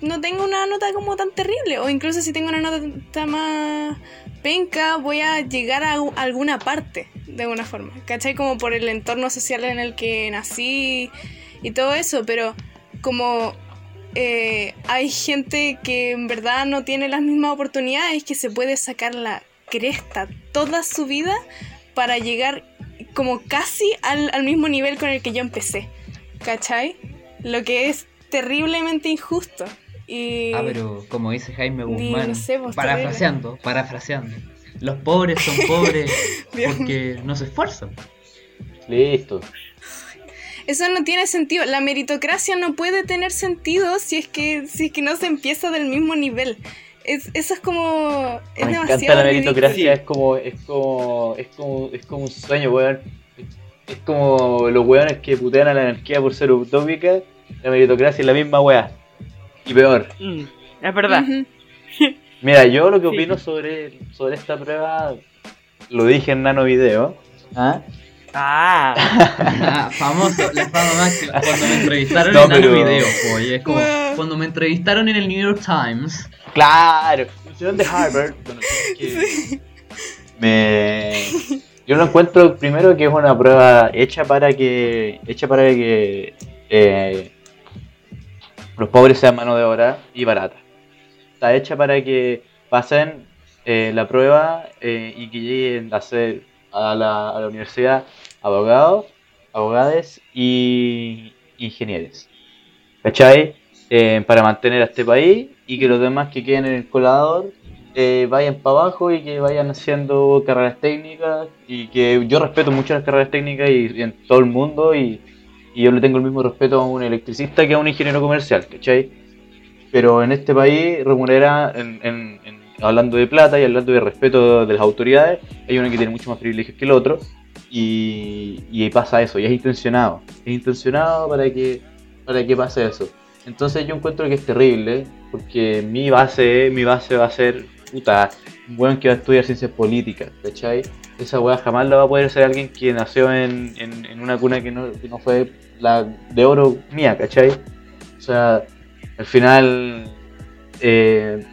no tengo una nota como tan terrible. O incluso si tengo una nota más penca, voy a llegar a alguna parte de alguna forma. ¿Cachai? Como por el entorno social en el que nací y todo eso. Pero como eh, hay gente que en verdad no tiene las mismas oportunidades, que se puede sacar la cresta toda su vida para llegar como casi al, al mismo nivel con el que yo empecé. ¿Cachai? Lo que es terriblemente injusto. Y... Ah, pero como dice Jaime Guzmán, no sé, pues, parafraseando, parafraseando. Los pobres son *laughs* pobres porque no se esfuerzan. Listo. Eso no tiene sentido. La meritocracia no puede tener sentido si es que, si es que no se empieza del mismo nivel. Es, eso es como. Es Me demasiado encanta la meritocracia, es como, es como, es como, es como un sueño, weón. Es como los weones que putean a la anarquía por ser utópica. La meritocracia es la misma weá. Y peor. Mm, es verdad. *laughs* Mira, yo lo que Sí. opino sobre, sobre esta prueba lo dije en nano video. ¿Ah? Ah, *laughs* Ah, famoso, la fama máxima. Cuando me entrevistaron No, en el pero- video, oye, es como cuando me entrevistaron en el New York Times. Claro, de Harvard. *laughs* Bueno, que me yo lo encuentro primero que es una prueba hecha para que hecha para que eh, los pobres sean mano de obra y barata. Está hecha para que pasen eh, la prueba eh, y que lleguen a ser a la, universidad abogados, abogados y ingenieros. ¿Cachai? Eh, para mantener a este país y que los demás que queden en el colador eh, vayan para abajo y que vayan haciendo carreras técnicas y que yo respeto mucho las carreras técnicas y, y en todo el mundo y, y yo le tengo el mismo respeto a un electricista que a un ingeniero comercial, ¿cachai? Pero en este país remunera, en, en- en- hablando de plata y hablando de respeto de las autoridades, hay uno que tiene mucho más privilegios que el otro y, y pasa eso, y es intencionado, es intencionado para que, para que pase eso. Entonces yo encuentro que es terrible, porque mi base, mi base va a ser, puta, un weón que va a estudiar ciencias políticas, ¿cachai? Esa weá jamás la va a poder hacer alguien que nació en, en, en una cuna que no, que no fue la de oro mía, ¿cachai? O sea, al final, eh,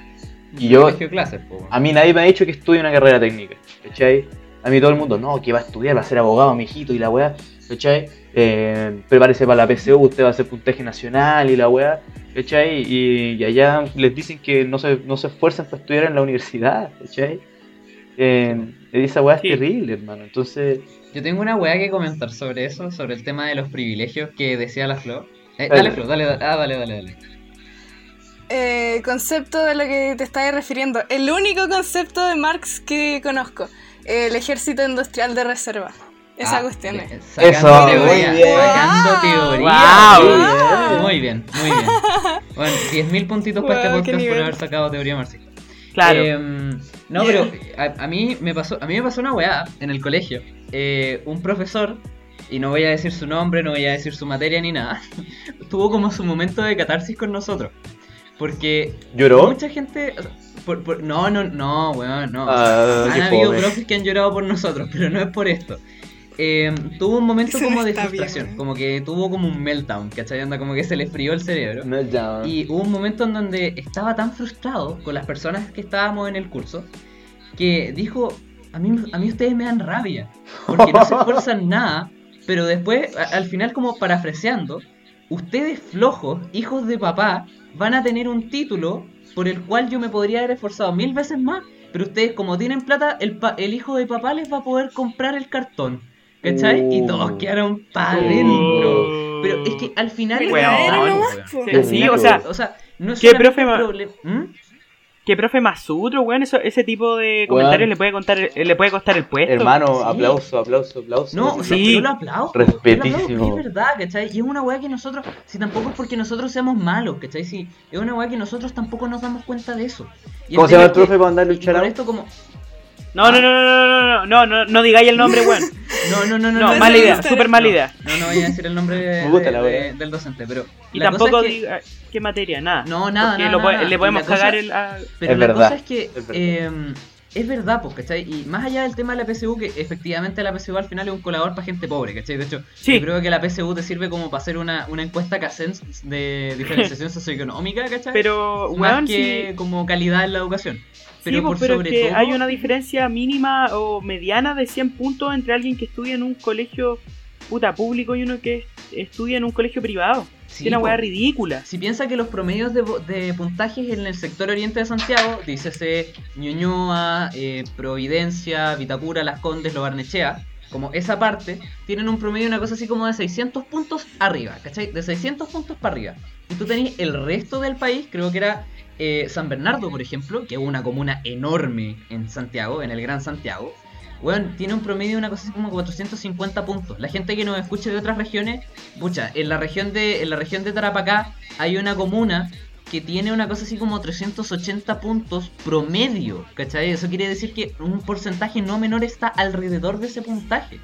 Y yo- clases, a mí nadie me ha dicho que estudie una carrera técnica, ¿cachai? A mí todo el mundo, no, que va a estudiar, va a ser abogado, mijito, y la weá, ¿cachai? Eh, prepárese para la PSU, usted va a hacer puntaje nacional y la weá, ¿cachai? Y, y allá les dicen que no se, no se esfuerzan para estudiar en la universidad, ¿cachai? Eh, esa weá es Sí. terrible, hermano. Entonces, Yo tengo una weá que comentar sobre eso, sobre el tema de los privilegios que decía la Flo. Eh, Dale. dale, Flo, dale, dale. Ah, dale, dale, dale. Eh, concepto de lo que te estás refiriendo. El único concepto de Marx que conozco. El ejército industrial de reserva. Esa Ah, cuestión es. Sacando Eso, teoría, muy bien. sacando Wow. teoría. Wow. Muy bien, muy bien. *laughs* Bueno, 10.000 puntitos para este Wow, podcast por haber sacado teoría marxista. claro. Em, no, Yeah. pero a, a mí me pasó, a mí me pasó una weá en el colegio. Eh, un profesor, y no voy a decir su nombre, no voy a decir su materia ni nada, *laughs* tuvo como su momento de catarsis con nosotros. Porque ¿lloró? mucha gente. por- por- no, no, no, weón, no. Ah, Han habido profes que han llorado por nosotros, *laughs* pero no es por esto. Eh, tuvo un momento Eso como no de bien, frustración, weón. como que tuvo como un meltdown, ¿cachai? Anda como que se le frió el cerebro. No, ya. Y hubo un momento en donde estaba tan frustrado con las personas que estábamos en el curso que dijo, a mí, a mí ustedes me dan rabia, porque no se *laughs* esfuerzan nada, pero después, a- al final como parafraseando, ustedes flojos, hijos de papá, van a tener un título por el cual yo me podría haber esforzado mil veces más, pero ustedes como tienen plata, el, pa- el hijo de papá les va a poder comprar el cartón. ¿Cachai? Y todos Uh. quedaron para Uh. adentro. Pero es que al final. Sí, sí, o sea, O sea, no es ¿Qué profe problema- ¿Mm? Que profe Masutro, weón, eso, ese tipo de comentarios le puede contar, eh, le puede costar el puesto. Hermano, Sí. aplauso, aplauso, aplauso. No, o sea, Sí. yo lo aplaudo. Respetísimo. Es verdad, ¿cachai? Y es una weá que nosotros, si tampoco es porque nosotros seamos malos, ¿cachai? Si es una weá que nosotros tampoco nos damos cuenta de eso. Y ¿Cómo se llama el es que- profe para andar luchar esto como... No, no, no, no, no, no, no, no, no digáis el nombre, weón. No, no, no, no. No, no, mala idea, súper mala idea. No, no voy a decir el nombre *laughs* de- Me gusta la de- wea. del docente, pero... Y la cosa tampoco es que- diga qué materia, nada. No, nada, Porque nada, lo po- nada. le podemos cosa- cagar el... Pero Es la verdad, cosa es que es verdad. eh, es verdad, pues, ¿cachai? Y más allá del tema de la PSU, que efectivamente la PSU al final es un colador para gente pobre, ¿cachai? De hecho, Sí. yo creo que la PSU te sirve como para hacer una, una encuesta Casens de *laughs* diferenciación socioeconómica, ¿cachai? Pero, más weón, que sí. como calidad en la educación. Pero sí, por pero sobre es que todo... hay una diferencia mínima o mediana de 100 puntos entre alguien que estudia en un colegio puta público y uno que estudia en un colegio privado. Sí, es una weá ridícula. Si piensa que los promedios de puntajes en el sector oriente de Santiago, dícese Ñuñoa, eh, Providencia, Vitacura, Las Condes, Lo Barnechea, como esa parte, tienen un promedio, una cosa así como de 600 puntos arriba, ¿cachai? De 600 puntos para arriba. Y tú tenés el resto del país, creo que era eh, San Bernardo, por ejemplo, que es una comuna enorme en Santiago, en el Gran Santiago. Bueno, tiene un promedio de una cosa así como 450 puntos. La gente que nos escuche de otras regiones, pucha, en la región de, en la región de Tarapacá hay una comuna que tiene una cosa así como 380 puntos promedio, ¿cachai? Eso quiere decir que un porcentaje no menor está alrededor de ese puntaje.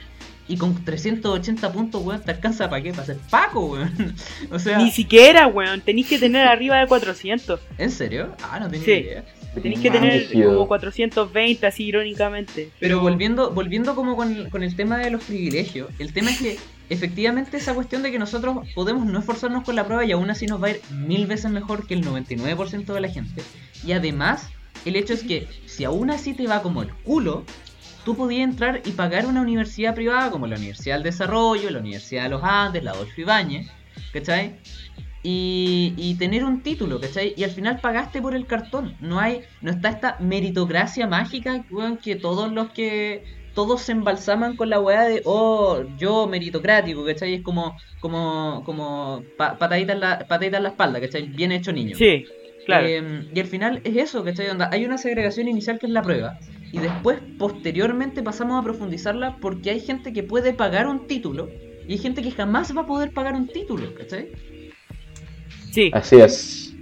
Y con 380 puntos, weón, te alcanza para qué? Para ser Paco, weón. *laughs* O sea, Ni siquiera, weón. Tenéis que tener arriba de 400. ¿en serio? Ah, no tenía Sí. idea. Tenéis que tener como 420, así irónicamente. Pero volviendo, volviendo como con, con el tema de los privilegios, el tema es que efectivamente esa cuestión de que nosotros podemos no esforzarnos con la prueba y aún así nos va a ir mil veces mejor que el 99% de la gente. Y además, el hecho es que si aún así te va como el culo, tú podías entrar y pagar una universidad privada como la Universidad del Desarrollo, la Universidad de los Andes, la Adolfo Ibáñez, ¿cachai? Y, y tener un título, ¿cachai? Y al final pagaste por el cartón. No hay, no está esta meritocracia mágica, weón, que todos los que todos se embalsaman con la weá de oh, yo meritocrático, ¿cachai? Es como, como, como pa- patadita, en la, patadita en la espalda, ¿cachai? Bien hecho niño. Sí, claro. Eh, y al final es eso, ¿cachai? Onda, hay una segregación inicial que es la prueba. Y después, posteriormente, pasamos a profundizarla porque hay gente que puede pagar un título y hay gente que jamás va a poder pagar un título, ¿cachai? sí, Así es.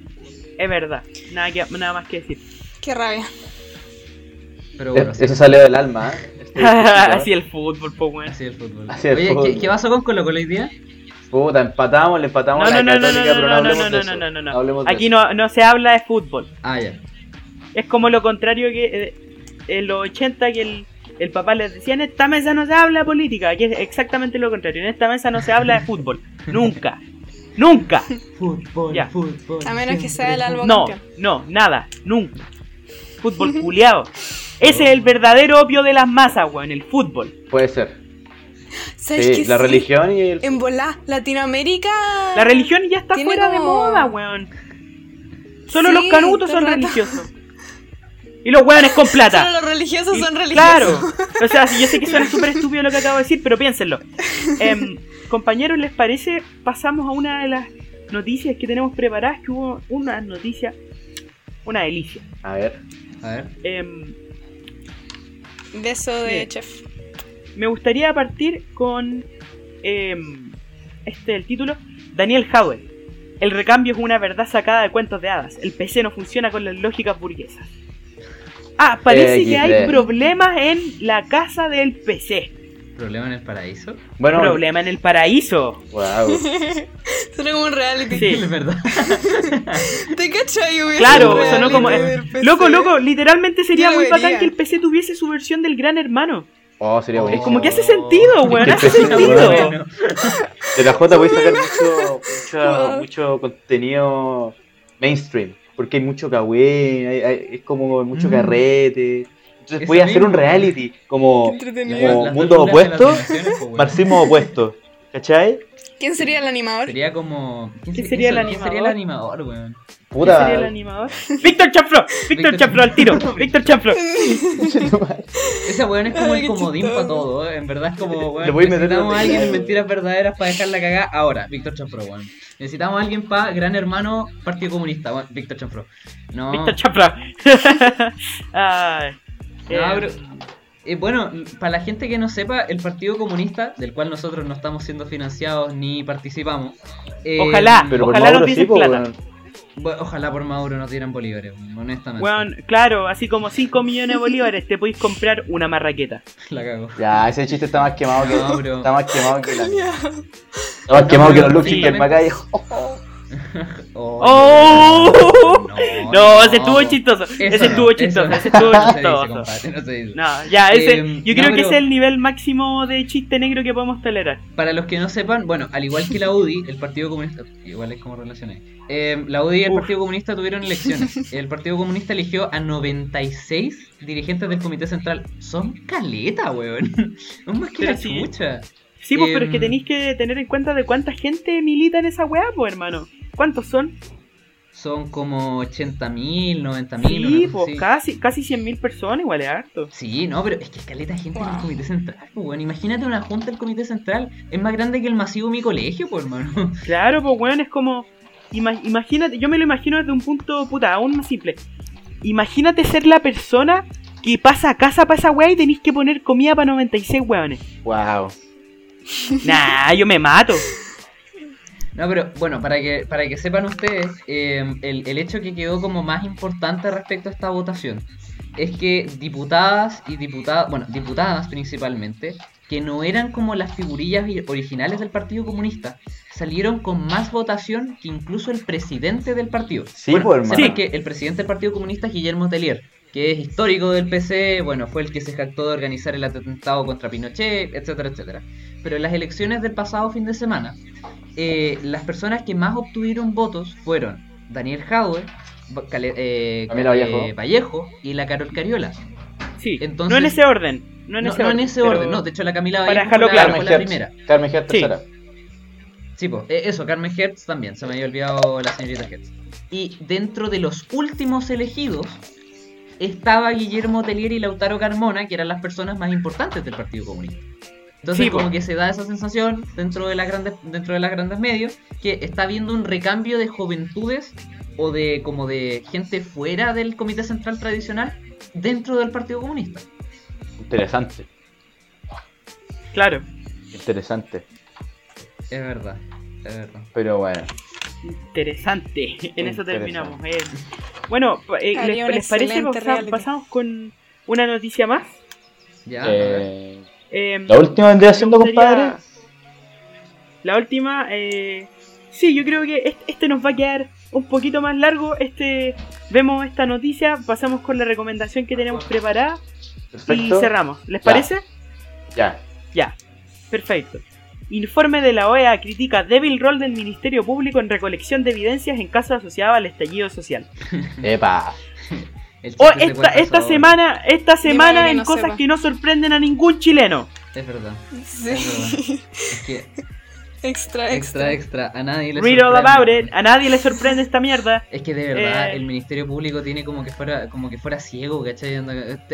es verdad. Nada, que, nada más que decir. Qué rabia. Pero bueno, así, Eso salió del alma, ¿eh? Este- *laughs* *laughs* así el fútbol, po, weón. así es el fútbol. Así es el Oye, fútbol. ¿qué, ¿qué pasó con Colo Colo hoy día? Puta, empatamos, le empatamos No, a no, la no, no, no, no no, no, no, no, no, Aquí no, no se habla de fútbol. Ah, ya. Es como lo contrario que eh, en los 80 que el, el papá les decía, en esta mesa no se habla de política, que es exactamente lo contrario, en esta mesa no se habla de fútbol, *laughs* nunca, nunca, Fútbol, Ya. fútbol. A menos que sea el álbum no, campeón. no, nada, nunca. Fútbol *laughs* culiado. Ese es el verdadero opio de las masas, weón, el fútbol. Puede ser. ¿Sabes Sí, la Sí. religión y el... En volá, Latinoamérica. La religión ya está fuera de moda, weón. Solo Sí, los canutos son rato. religiosos. Y los weones con plata. Solo los religiosos Y- son religiosos. Claro. *laughs* O sea, si yo sé que suena súper estúpido lo que acabo de decir, pero piénsenlo. Em, compañeros, ¿les parece? Pasamos a una de las noticias que tenemos preparadas, que hubo una noticia, una delicia. A ver. A ver. Em, Beso de Sí. chef. me gustaría partir con em, este el título Daniel Howell. El recambio es una verdad sacada de cuentos de hadas. El PC no funciona con las lógicas burguesas. Ah, parece que hay problemas en la casa del PC. ¿Problema en el paraíso? Bueno, Problema en el paraíso. wow. *laughs* Suena como un reality. Sí. *laughs* Es verdad. *laughs* ¿Te cachai? Claro, sonó como. del PC. Loco, loco, literalmente sería muy bacán vería. que el PC tuviese su versión del gran hermano. Oh, sería Es buenísimo. como que hace sentido, weón, hace sentido. Bueno. De la J voy a sacar mucho, mucho, Wow. mucho contenido mainstream. Porque hay mucho cagüey, hay- hay- es como mucho Mm. carrete. Entonces voy a hacer un reality como. Como mundo opuesto, weón. marxismo opuesto. ¿Cachai? ¿Quién sería el animador? Sería como. ¿Quién sería el ¿Quién sería el animador, weón? ¿Quién sería el Puta. animador? *laughs* Víctor Chanfro, Víctor Chanfro al tiro, Víctor Chanfro. *laughs* Ese weón es como Ay, el comodín para todo, ¿eh? en verdad es como, weón, Le voy a meter necesitamos la a alguien en mentiras verdaderas para dejarla cagar ahora, Víctor Chanfro, weón. Necesitamos a alguien para Gran Hermano Partido Comunista, weón, Víctor Chanfro. No, Víctor Chanfro. *laughs* Ay. no, Eh, pero, eh, bueno, para la gente que no sepa, el Partido Comunista, del cual nosotros no estamos siendo financiados ni participamos. eh, Ojalá. Pero Ojalá nos po, plata. weón. Ojalá por Mauro nos dieran bolívares, honestamente. Weón, claro, así como 5 millones de bolívares te podéis comprar una marraqueta. La cago. Ya, ese chiste está más quemado que. No, bro. Está más quemado que la. *laughs* Está más quemado que los Sí. del Macay. ¡Oh! *laughs* no, No, ese estuvo chistoso. Ese estuvo chistoso. Ese estuvo *laughs* chistoso. no ya, ese. Em, yo no, creo que ese es el nivel máximo de chiste negro que podemos tolerar. Para los que no sepan, bueno, al igual que la UDI, el Partido Comunista, igual es como relacioné. Eh, la UDI y el Uf. Partido Comunista tuvieron elecciones. El Partido Comunista eligió a 96 dirigentes del Comité Central. Son caleta, weón. *laughs* Es más que la chucha. Sí, pues, pero es que Em. tenéis que tener en cuenta de cuánta gente milita en esa weá, pues, hermano. ¿Cuántos son? Son como 80.000, 90.000. Sí, pues así. casi, casi 100.000 personas, igual es harto. Sí, no, pero es que es caleta de gente en el. Comité Central, pues, weón. Imagínate una junta del Comité Central. Es más grande que el masivo de mi colegio, pues, hermano. *laughs* Claro, pues, weón, es como. ima- imagínate, yo me lo imagino desde un punto, puta, aún más simple. Imagínate ser la persona que pasa a casa para esa weá y tenéis que poner comida para 96 weones. Wow. Nah, yo me mato. No, pero bueno, para que, para que sepan ustedes, eh, el, el hecho que quedó como más importante respecto a esta votación es que diputadas y diputados, bueno, diputadas principalmente, que no eran como las figurillas originales del Partido Comunista, salieron con más votación que incluso el presidente del partido. Sí, Bueno, pues, hermano. sepan que el presidente del Partido Comunista es Guillermo Tellier, que es histórico del PC, bueno, fue el que se jactó de organizar el atentado contra Pinochet, etcétera, etcétera. Pero en las elecciones del pasado fin de semana, eh, las personas que más obtuvieron votos fueron Daniel Jadwe, eh, Camila Vallejo. Vallejo y la Carol Cariola. Sí, Entonces- no en ese orden. No en No, ese no orden. en ese orden, no, de hecho la Camila para Vallejo dejarlo fue la, claro. fue Carmen la Hertz. primera. Carmen Hertz Sí. tercera. Sí, pues, eso, Carmen Hertz también, se me había olvidado la señorita Hertz. Y dentro de los últimos elegidos estaba Guillermo Tellier y Lautaro Carmona, que eran las personas más importantes del Partido Comunista. Entonces Sí, como que se da esa sensación dentro de las grandes dentro de las grandes medios que está habiendo un recambio de juventudes o de como de gente fuera del comité central tradicional dentro del Partido Comunista. Interesante. Claro, Interesante. Es verdad, es verdad. Pero bueno. Interesante. *laughs* En eso Interesante. terminamos. Eh, bueno, eh, ¿les, parece reality. pasamos con una noticia más? Ya. Eh, Eh, la última vendría siendo, compadre. La última, eh, sí, yo creo que este, este nos va a quedar un poquito más largo. Este, vemos esta noticia, pasamos con la recomendación que tenemos preparada y cerramos. ¿Les Ya. parece? Ya. Ya, perfecto. Informe de la OEA critica débil rol del Ministerio Público en recolección de evidencias en casos asociados al estallido social. *laughs* Epa. Oh, esta, esta semana, esta semana en no cosas sepa. que no sorprenden a ningún chileno. Es verdad. Sí. Es que *laughs* extra, extra, extra. extra, a nadie le Read all sorprende. about it. A nadie le sorprende esta mierda. Es que de verdad Eh. el Ministerio Público tiene como que fuera como que fuera ciego, ¿cachai?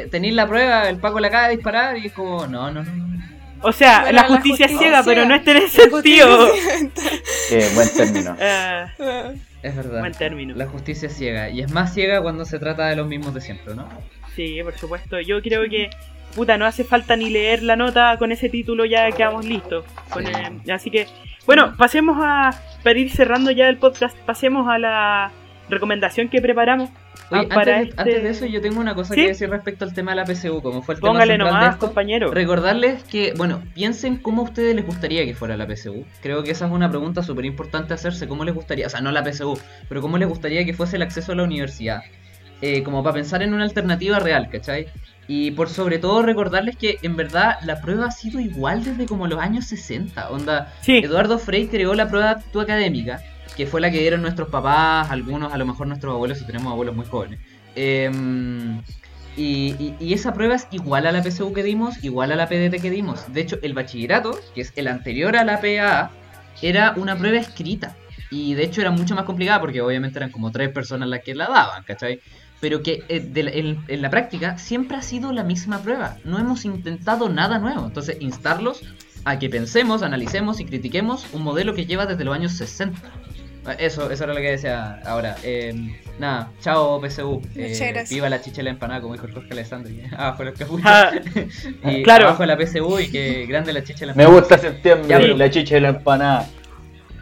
Tenéis la prueba, el Paco la acaba de disparar y es como, no, no, no. O sea, Bueno, la la justicia es ciega, pero no está en ese sentido. *laughs* Qué buen término. Eh, *laughs* Es verdad. buen término. La justicia es ciega y es más ciega cuando se trata de los mismos de siempre, ¿no? Sí, por supuesto. Yo creo que, puta, no hace falta ni leer la nota con ese título, ya quedamos listos. Con, Sí. eh, así que, bueno, pasemos a, para ir cerrando ya el podcast, pasemos a la recomendación que preparamos. Oye, Ah, antes, para de, este- antes de eso yo tengo una cosa ¿Sí? que decir respecto al tema de la PSU, como fue el tema Póngale de nomás, esto. compañero. Recordarles que, bueno, piensen cómo a ustedes les gustaría que fuera la PSU. Creo que esa es una pregunta súper importante hacerse. ¿Cómo les gustaría? O sea, no la PSU, pero ¿cómo les gustaría que fuese el acceso a la universidad? Eh, como para pensar en una alternativa real, ¿cachai? Y por sobre todo recordarles que en verdad la prueba ha sido igual desde como los años 60. Onda, Sí, Eduardo Frey creó la prueba de académica, que fue la que dieron nuestros papás, algunos, a lo mejor nuestros abuelos, si tenemos abuelos muy jóvenes. Em, y, esa prueba es igual a la PSU que dimos, igual a la PDT que dimos. De hecho, el bachillerato, que es el anterior a la PAA, era una prueba escrita. Y de hecho era mucho más complicada porque obviamente eran como tres personas las que la daban, ¿cachai? Pero que eh, en la práctica siempre ha sido la misma prueba. No hemos intentado nada nuevo. Entonces, instarlos a que pensemos, analicemos y critiquemos un modelo que lleva desde los años 60. Eh, Eso, eso era lo que decía ahora. Eh, nada, chao PSU. Eh, Muchas gracias. viva la chicha y la empanada, como dijo el Jorge Alessandro. y Abajo los *laughs* capuchos. Ah, *laughs* y claro. abajo la PSU y que grande la chicha y la Me empanada. gusta septiembre, Ya, la chicha y la empanada.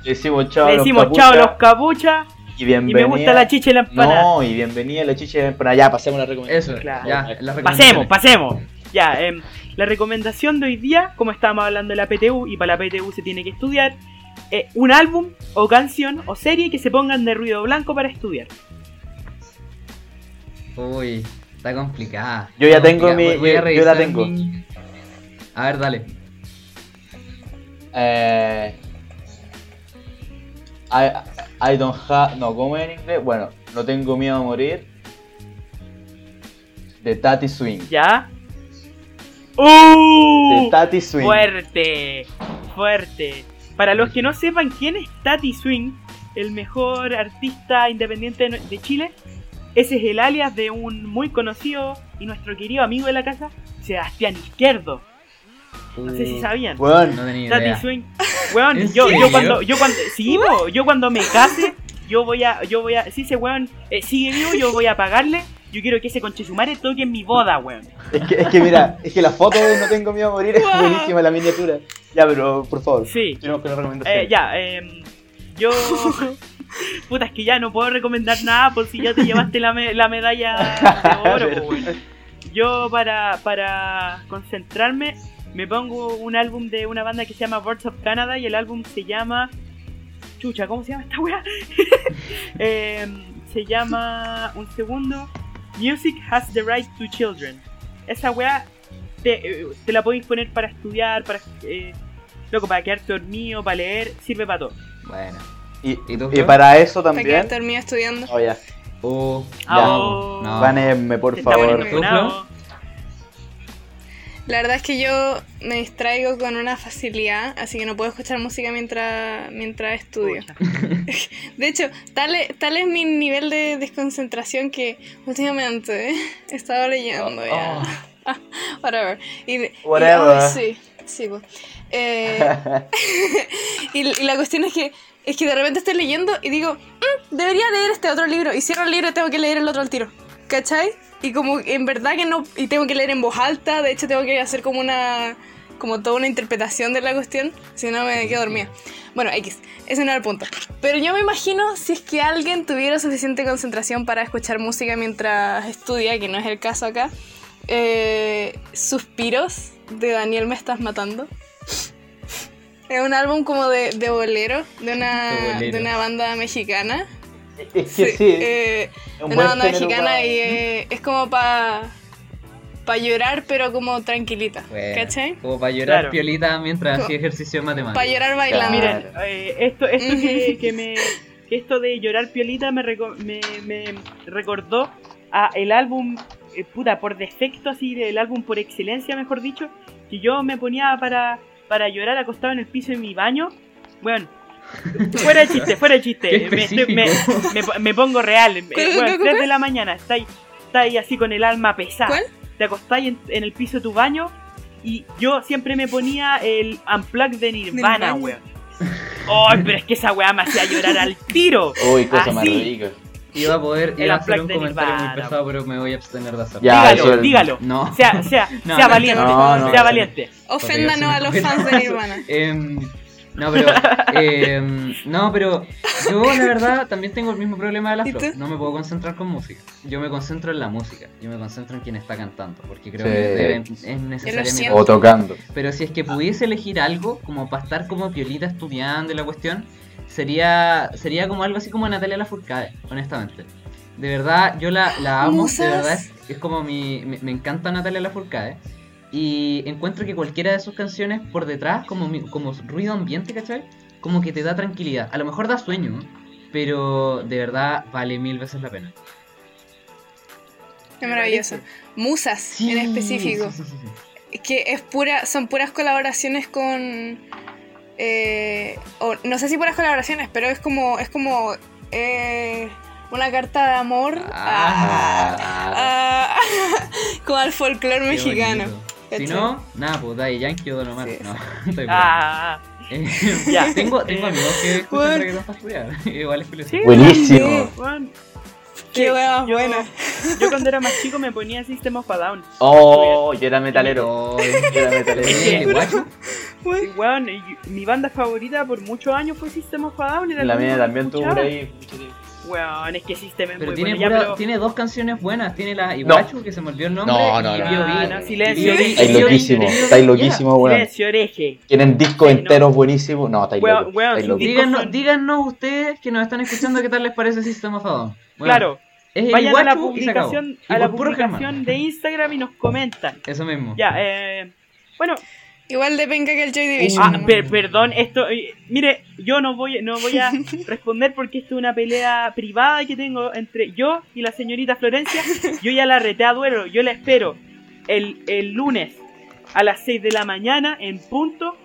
Le decimos chao a le los decimos capuchas chao los capuchas y y bienvenida. me gusta la chicha y la empanada. No, y bienvenida a la chicha y la empanada. Ya, pasemos la recomendación. Eso, Claro. ya, Pasemos, las recomendaciones. pasemos. Ya, em, la recomendación de hoy día, como estábamos hablando de la PTU, y para la PTU se tiene que estudiar, eh, un álbum o canción o serie que se pongan de ruido blanco para estudiar. Uy, está complicada. Yo ya Está tengo complicada. mi- Voy yo- yo la tengo. mi- A ver, dale. Eh, I, I don't have. No, ¿cómo es en inglés? Bueno, no tengo miedo a morir. De Tati Swing. ¿Ya? De ¡Uh! Tati Swing. Fuerte, fuerte. Para los que no sepan quién es Tati Swing, el mejor artista independiente de Chile, ese es el alias de un muy conocido y nuestro querido amigo de la casa, Sebastián Izquierdo. No sé si sabían. Weón, No tenía Tati idea. Swing. Weón, ¿En yo, yo cuando, yo cuando, sí, po, yo cuando me case, yo voy a, yo voy a, si ese weón eh, sigue vivo, yo voy a pagarle. Yo quiero que ese conchesumare toque en mi boda, weón. es que, es que mira, es que la foto de No tengo miedo a morir es buenísima la miniatura. Ya, pero por favor. Sí. Tenemos la recomendación. Eh, ya, em, yo. *laughs* Puta, es que ya no puedo recomendar nada por si ya te llevaste la, me- la medalla de *laughs* oro, weón. Yo, para, para concentrarme, me pongo un álbum de una banda que se llama Birds of Canada y el álbum se llama. Chucha, ¿cómo se llama esta weá? *laughs* Em, se llama. Un segundo. Music has the right to children. Esa weá te, eh, te la podéis poner para estudiar, para. eh, loco, para quedarte dormido, para leer, sirve para todo. Bueno. y, ¿y tú, y Flo? para eso Para también. que termine estudiando. Oh, ya. Uh, Ah, no, oh. no. Por favor. La verdad es que yo me distraigo con una facilidad, así que no puedo escuchar música mientras, mientras estudio. *laughs* De hecho, tal es, tal es mi nivel de desconcentración que últimamente eh, he estado leyendo ya. Oh. *laughs* Whatever. Y, y- Whatever. ay, sí, sí. pues. Eh, *laughs* y, y la cuestión es que es que de repente estoy leyendo y digo, "Mm, debería leer este otro libro. Y cierro el libro y tengo que leer el otro al tiro. ¿Cachai? Y como en verdad que no. Y tengo que leer en voz alta. De hecho, tengo que hacer como una. Como toda una interpretación de la cuestión. Si no, me quedo dormida. Bueno, X. Ese no era el punto. Pero yo me imagino si es que alguien tuviera suficiente concentración para escuchar música mientras estudia, que no es el caso acá. eh, Suspiros de Daniel Me Estás Matando. Es un álbum como de, de bolero, de una, De bolero. de una banda mexicana. Es que sí. eh, es de un una banda mexicana para- y eh, es como para pa llorar, pero como tranquilita. Bueno, ¿Cachai? Como para llorar Claro. piolita mientras hacía ejercicio matemático. Para llorar bailando. Miren, eh, esto, esto que, que me. que esto de llorar piolita me, reco- me, me recordó a el álbum, eh, puta, por defecto así, el álbum por excelencia, mejor dicho, que yo me ponía para, para llorar acostado en el piso de mi baño. Bueno, *laughs* fuera de chiste, fuera de chiste. Me, me, me- me pongo real. *laughs* Eh, ¿Cuál, bueno, cuál, 3 cuál? de la mañana, estáis estáis así con el alma pesada. ¿Cuál? Te acostáis en, en el piso de tu baño y yo siempre me ponía el unplug de Nirvana, weón. Ay, pero es que esa weá me hacía llorar al tiro. Uy, cosa más rica. Iba a poder, El iba a hacer un unplugged de comentario muy Nirvana. pesado, pero me voy a abstener de hacerlo. Ya, dígalo, es- dígalo. No. Sea, sea, *laughs* No, sea no, valiente. no, no, sea no. valiente. Oféndanos a los fans de Nirvana. Em, no, pero. em, no, pero. Yo, la verdad, también tengo el mismo problema de la ¿Y flor. No me puedo concentrar con música. Yo me concentro en la música. Yo me concentro en quien está cantando. Porque creo Sí. que deben- es necesariamente. O tocando. Pero si es que pudiese elegir algo, como para estar como piolita estudiando y la cuestión, sería sería como algo así como Natalia Lafourcade, honestamente. De verdad, yo la, la amo, Musas. de verdad, es, es como mi... Me, me encanta Natalia Lafourcade. Y encuentro que cualquiera de sus canciones por detrás, como, como ruido ambiente, ¿cachai? Como que te da tranquilidad. A lo mejor da sueño, pero de verdad vale mil veces la pena. Es maravilloso. Musas en específico. sí, sí, que es pura, son puras colaboraciones con, eh, o no sé si por las colaboraciones, pero es como, es como eh, una carta de amor Ah. a- a- *laughs* como al folclore Qué mexicano. bonito. Si no, nada, pues Daddy Yankee o Don Omar. Sí, no, sí. *laughs* estoy Ah, Eh, *laughs* Ya. tengo, tengo amigos que *laughs* escuchan bueno. reggaetón para estudiar. Igual es curioso. sí, Buenísimo. Qué Sí, wea yo- buena. Yo cuando era más chico me ponía System of a Down. Oh, yo era metalero. Yo era metalero. Sí, weón, y mi banda favorita por muchos años fue System of a Down. Era La mía también tuvo ahí. Weón, es que System es Pero muy tiene, bueno. Ya, pura- pero... tiene dos canciones buenas. Tiene la Iguachu, que se me olvidó el nombre. No, no, y no. Ah, no, silencio. Estáis loquísimo, estáis loquísimo, weón. Silencio, oreje. Tienen discos no. enteros buenísimos. No, estáis discos Díganos, son- díganos ustedes que nos están escuchando qué tal les parece System of a. Bueno, Claro, es vayan a la Iguachu y se acabó. publicación, Y a la publicación de Instagram y nos comentan. Eso mismo. Ya, eh... Bueno, Igual de penca que el Joy Division. Ah, per- perdón, esto, eh, mire, yo no voy, no voy a *laughs* responder porque esto es una pelea privada que tengo entre yo y la señorita Florencia. Yo ya la reté a duelo, yo la espero el, el lunes a las 6 de la mañana en punto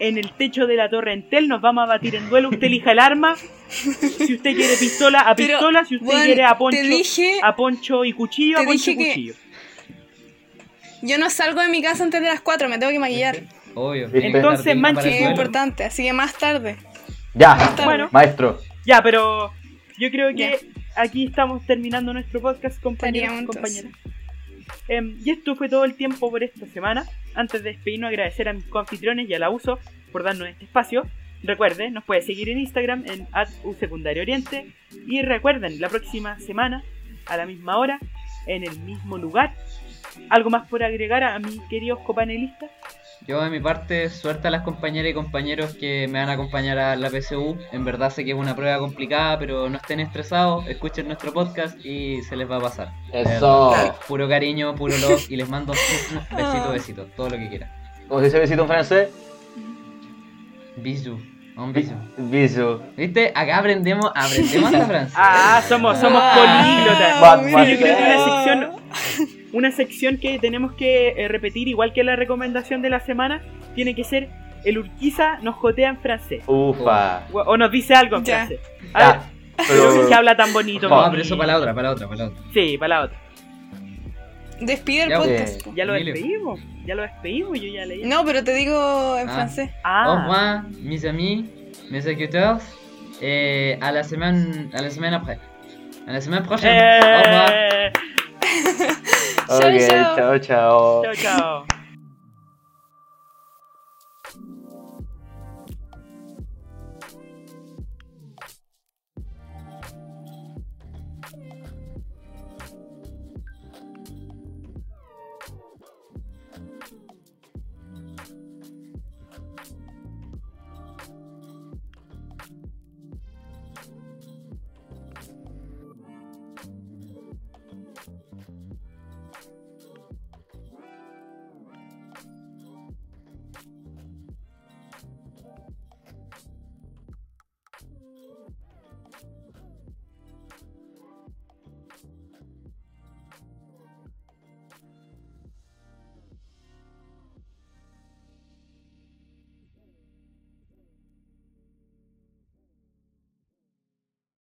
en el techo de la torre Entel. Nos vamos a batir en duelo. Usted elija el arma. Si usted quiere pistola, a Pero, pistola. Si usted quiere a poncho, dije, a poncho y cuchillo, a poncho y que- cuchillo. Yo no salgo de mi casa antes de las 4, me tengo que maquillar. Obvio. Entonces, Tarde manche, para Que el es duelo. importante, así que más tarde. Ya, tarde. Bueno. maestro. Ya, pero yo creo que Ya. aquí estamos terminando nuestro podcast, compañeros y compañeras. Em, y esto fue todo el tiempo por esta semana. Antes de despedirnos, agradecer a mis coanfitriones y a la uso por darnos este espacio. Recuerden, nos puede seguir en Instagram en @usecundarioriente Y recuerden, la próxima semana, a la misma hora, en el mismo lugar. ¿Algo más por agregar a mis queridos copanelistas? Yo de mi parte, suerte a las compañeras y compañeros que me van a acompañar a la PSU. En verdad sé que es una prueba complicada, pero no estén estresados, escuchen nuestro podcast y se les va a pasar. Eso. Puro cariño, puro love y les mando besito, besito, todo lo que quieran. ¿Cómo se dice besito en francés? Bisou, un bisou. Bisu. ¿Viste? Acá aprendemos, aprendemos hasta *laughs* francés. Ah, somos, somos Ah, políglotas. Sí, yo creo que una sección, una sección que tenemos que eh, repetir, igual que la recomendación de la semana, tiene que ser el Urquiza nos jotea en francés. Ufa. O, o nos dice algo en Ya. francés. A Ya, ver, pero- que habla tan bonito. No, pero eso para la otra, para la otra, para la otra. Sí, para la otra. Despide el Ya, podcast. eh, Ya lo despedimos. Ya lo despedimos, yo ya leí. No, pero te digo en Ah. francés. Au Ah, revoir, mes amis, mes écouteurs. Eh, à la semaine, à la semaine après. À la semaine prochaine. Au revoir. *laughs* Ok, chao, chao. chao, chao.